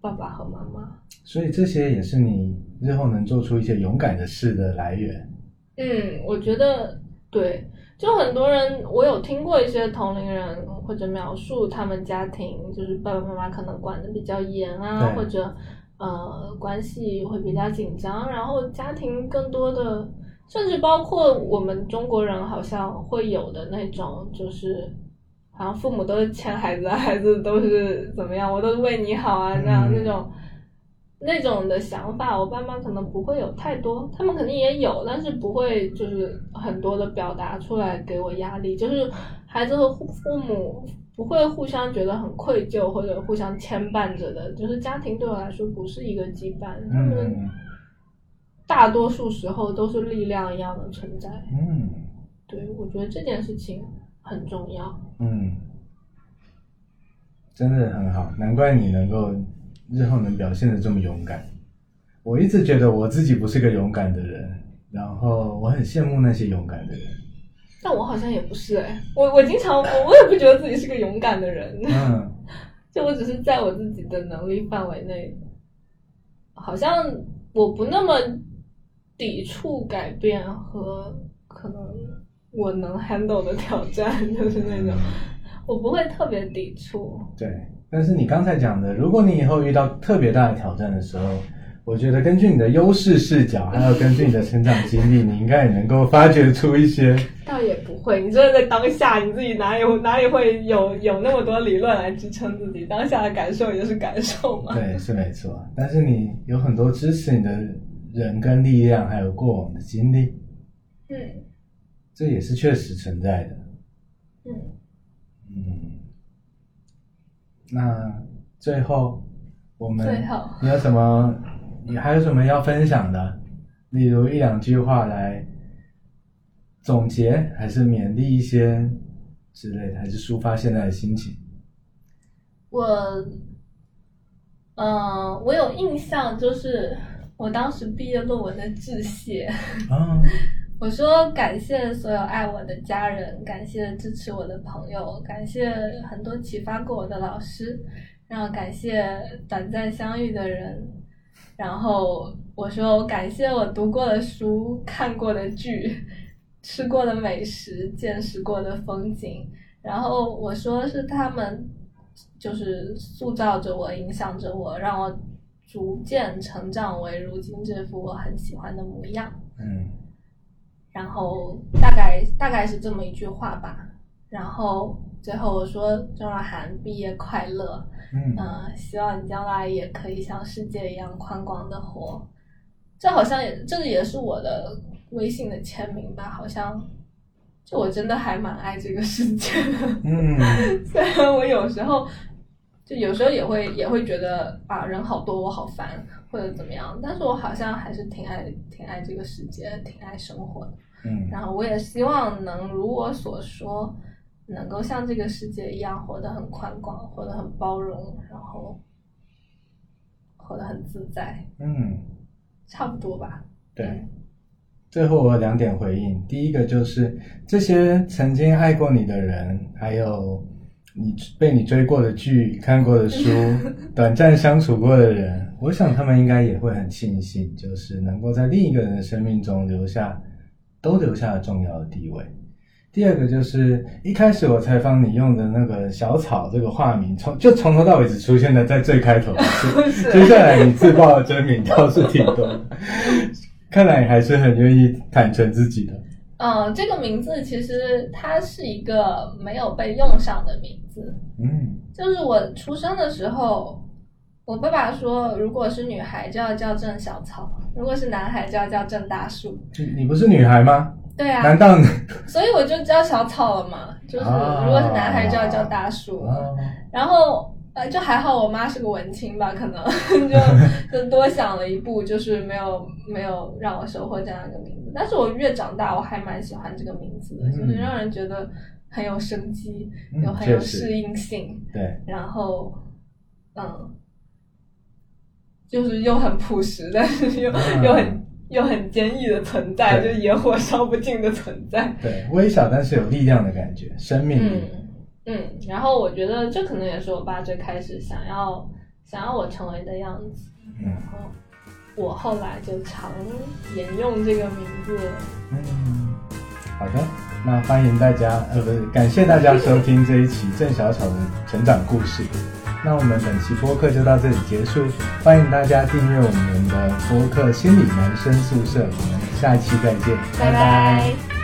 爸爸和妈妈。所以这些也是你日后能做出一些勇敢的事的来源。嗯，我觉得对，就很多人，我有听过一些同龄人或者描述他们家庭，就是爸爸妈妈可能管的比较严啊，或者呃关系会比较紧张，然后家庭更多的，甚至包括我们中国人好像会有的那种，就是好像父母都是欠孩子，孩子都是怎么样，我都是为你好啊，这样、嗯那种。那种的想法，我爸妈可能不会有太多，他们肯定也有，但是不会就是很多的表达出来给我压力，就是孩子和父父母不会互相觉得很愧疚或者互相牵绊着的，就是家庭对我来说不是一个羁绊，他们嗯大多数时候都是力量一样的存在。嗯对我觉得这件事情很重要。嗯，真的很好，难怪你能够日后能表现的这么勇敢。我一直觉得我自己不是个勇敢的人，然后我很羡慕那些勇敢的人。但我好像也不是哎、我我经常我我也不觉得自己是个勇敢的人。嗯 就我只是在我自己的能力范围内，好像我不那么抵触改变和可能我能 handle 的挑战，就是那种我不会特别抵触。对，但是你刚才讲的，如果你以后遇到特别大的挑战的时候，我觉得根据你的优势视角，还有根据你的成长经历，你应该也能够发掘出一些。倒也不会，你真的在当下，你自己哪有哪里会有有那么多理论来支撑自己？当下的感受也是感受嘛。对，是没错。但是你有很多支持你的人跟力量，还有过往的经历，嗯这也是确实存在的。嗯，嗯，那最后我们最后你有什么？你还有什么要分享的？例如一两句话来总结，还是勉励一些之类的，还是抒发现在的心情？我，嗯、我有印象，就是我当时毕业论文的致谢。啊，我说感谢所有爱我的家人，感谢支持我的朋友，感谢很多启发过我的老师，然后感谢短暂相遇的人，然后我说我感谢我读过的书、看过的剧、吃过的美食、见识过的风景，然后我说是他们就是塑造着我、影响着我，让我逐渐成长为如今这副我很喜欢的模样。嗯然后大概大概是这么一句话吧。然后最后我说钟若涵毕业快乐，嗯嗯、希望你将来也可以像世界一样宽广的活。这好像也这个也是我的微信的签名吧，好像就我真的还蛮爱这个世界的。嗯 虽然我有时候就有时候也会也会觉得啊人好多我好烦或者怎么样，但是我好像还是挺爱挺爱这个世界，挺爱生活的。嗯然后我也希望能如我所说，能够像这个世界一样活得很宽广，活得很包容，然后活得很自在，嗯，差不多吧。对。最后我有两点回应，第一个就是这些曾经爱过你的人，还有你被你追过的剧、看过的书、短暂相处过的人，我想他们应该也会很庆幸，就是能够在另一个人的生命中留下，都留下了重要的地位。第二个就是一开始我采访你用的那个小草这个化名，从就从头到尾只出现了在最开头，是接下来你自曝的真名倒是挺多的，看来你还是很愿意坦诚自己的。嗯，这个名字其实它是一个没有被用上的名字，嗯就是我出生的时候，我爸爸说，如果是女孩就要叫郑小草，如果是男孩就要叫郑大树。你你不是女孩吗？对啊，难道？所以我就叫小草了嘛，就是如果是男孩就要叫大树然后呃，就还好我妈是个文青吧，可能 就 就多想了一步，就是没有没有让我收获这样一个名字。但是我越长大，我还蛮喜欢这个名字的，就是嗯让人觉得很有生机，嗯有很有适应性，对，然后嗯，就是又很朴实，但是又、嗯又很又很坚毅的存在，就是野火烧不尽的存在。对，微小但是有力量的感觉，生命力。嗯嗯，然后我觉得这可能也是我爸最开始想要想要我成为的样子，嗯然后我后来就常沿用这个名字。嗯，好的，那欢迎大家，呃，不是，感谢大家收听这一期郑小草的成长故事。那我们本期播客就到这里结束，欢迎大家订阅我们的播客《心理男生宿舍》，我们下期再见，拜拜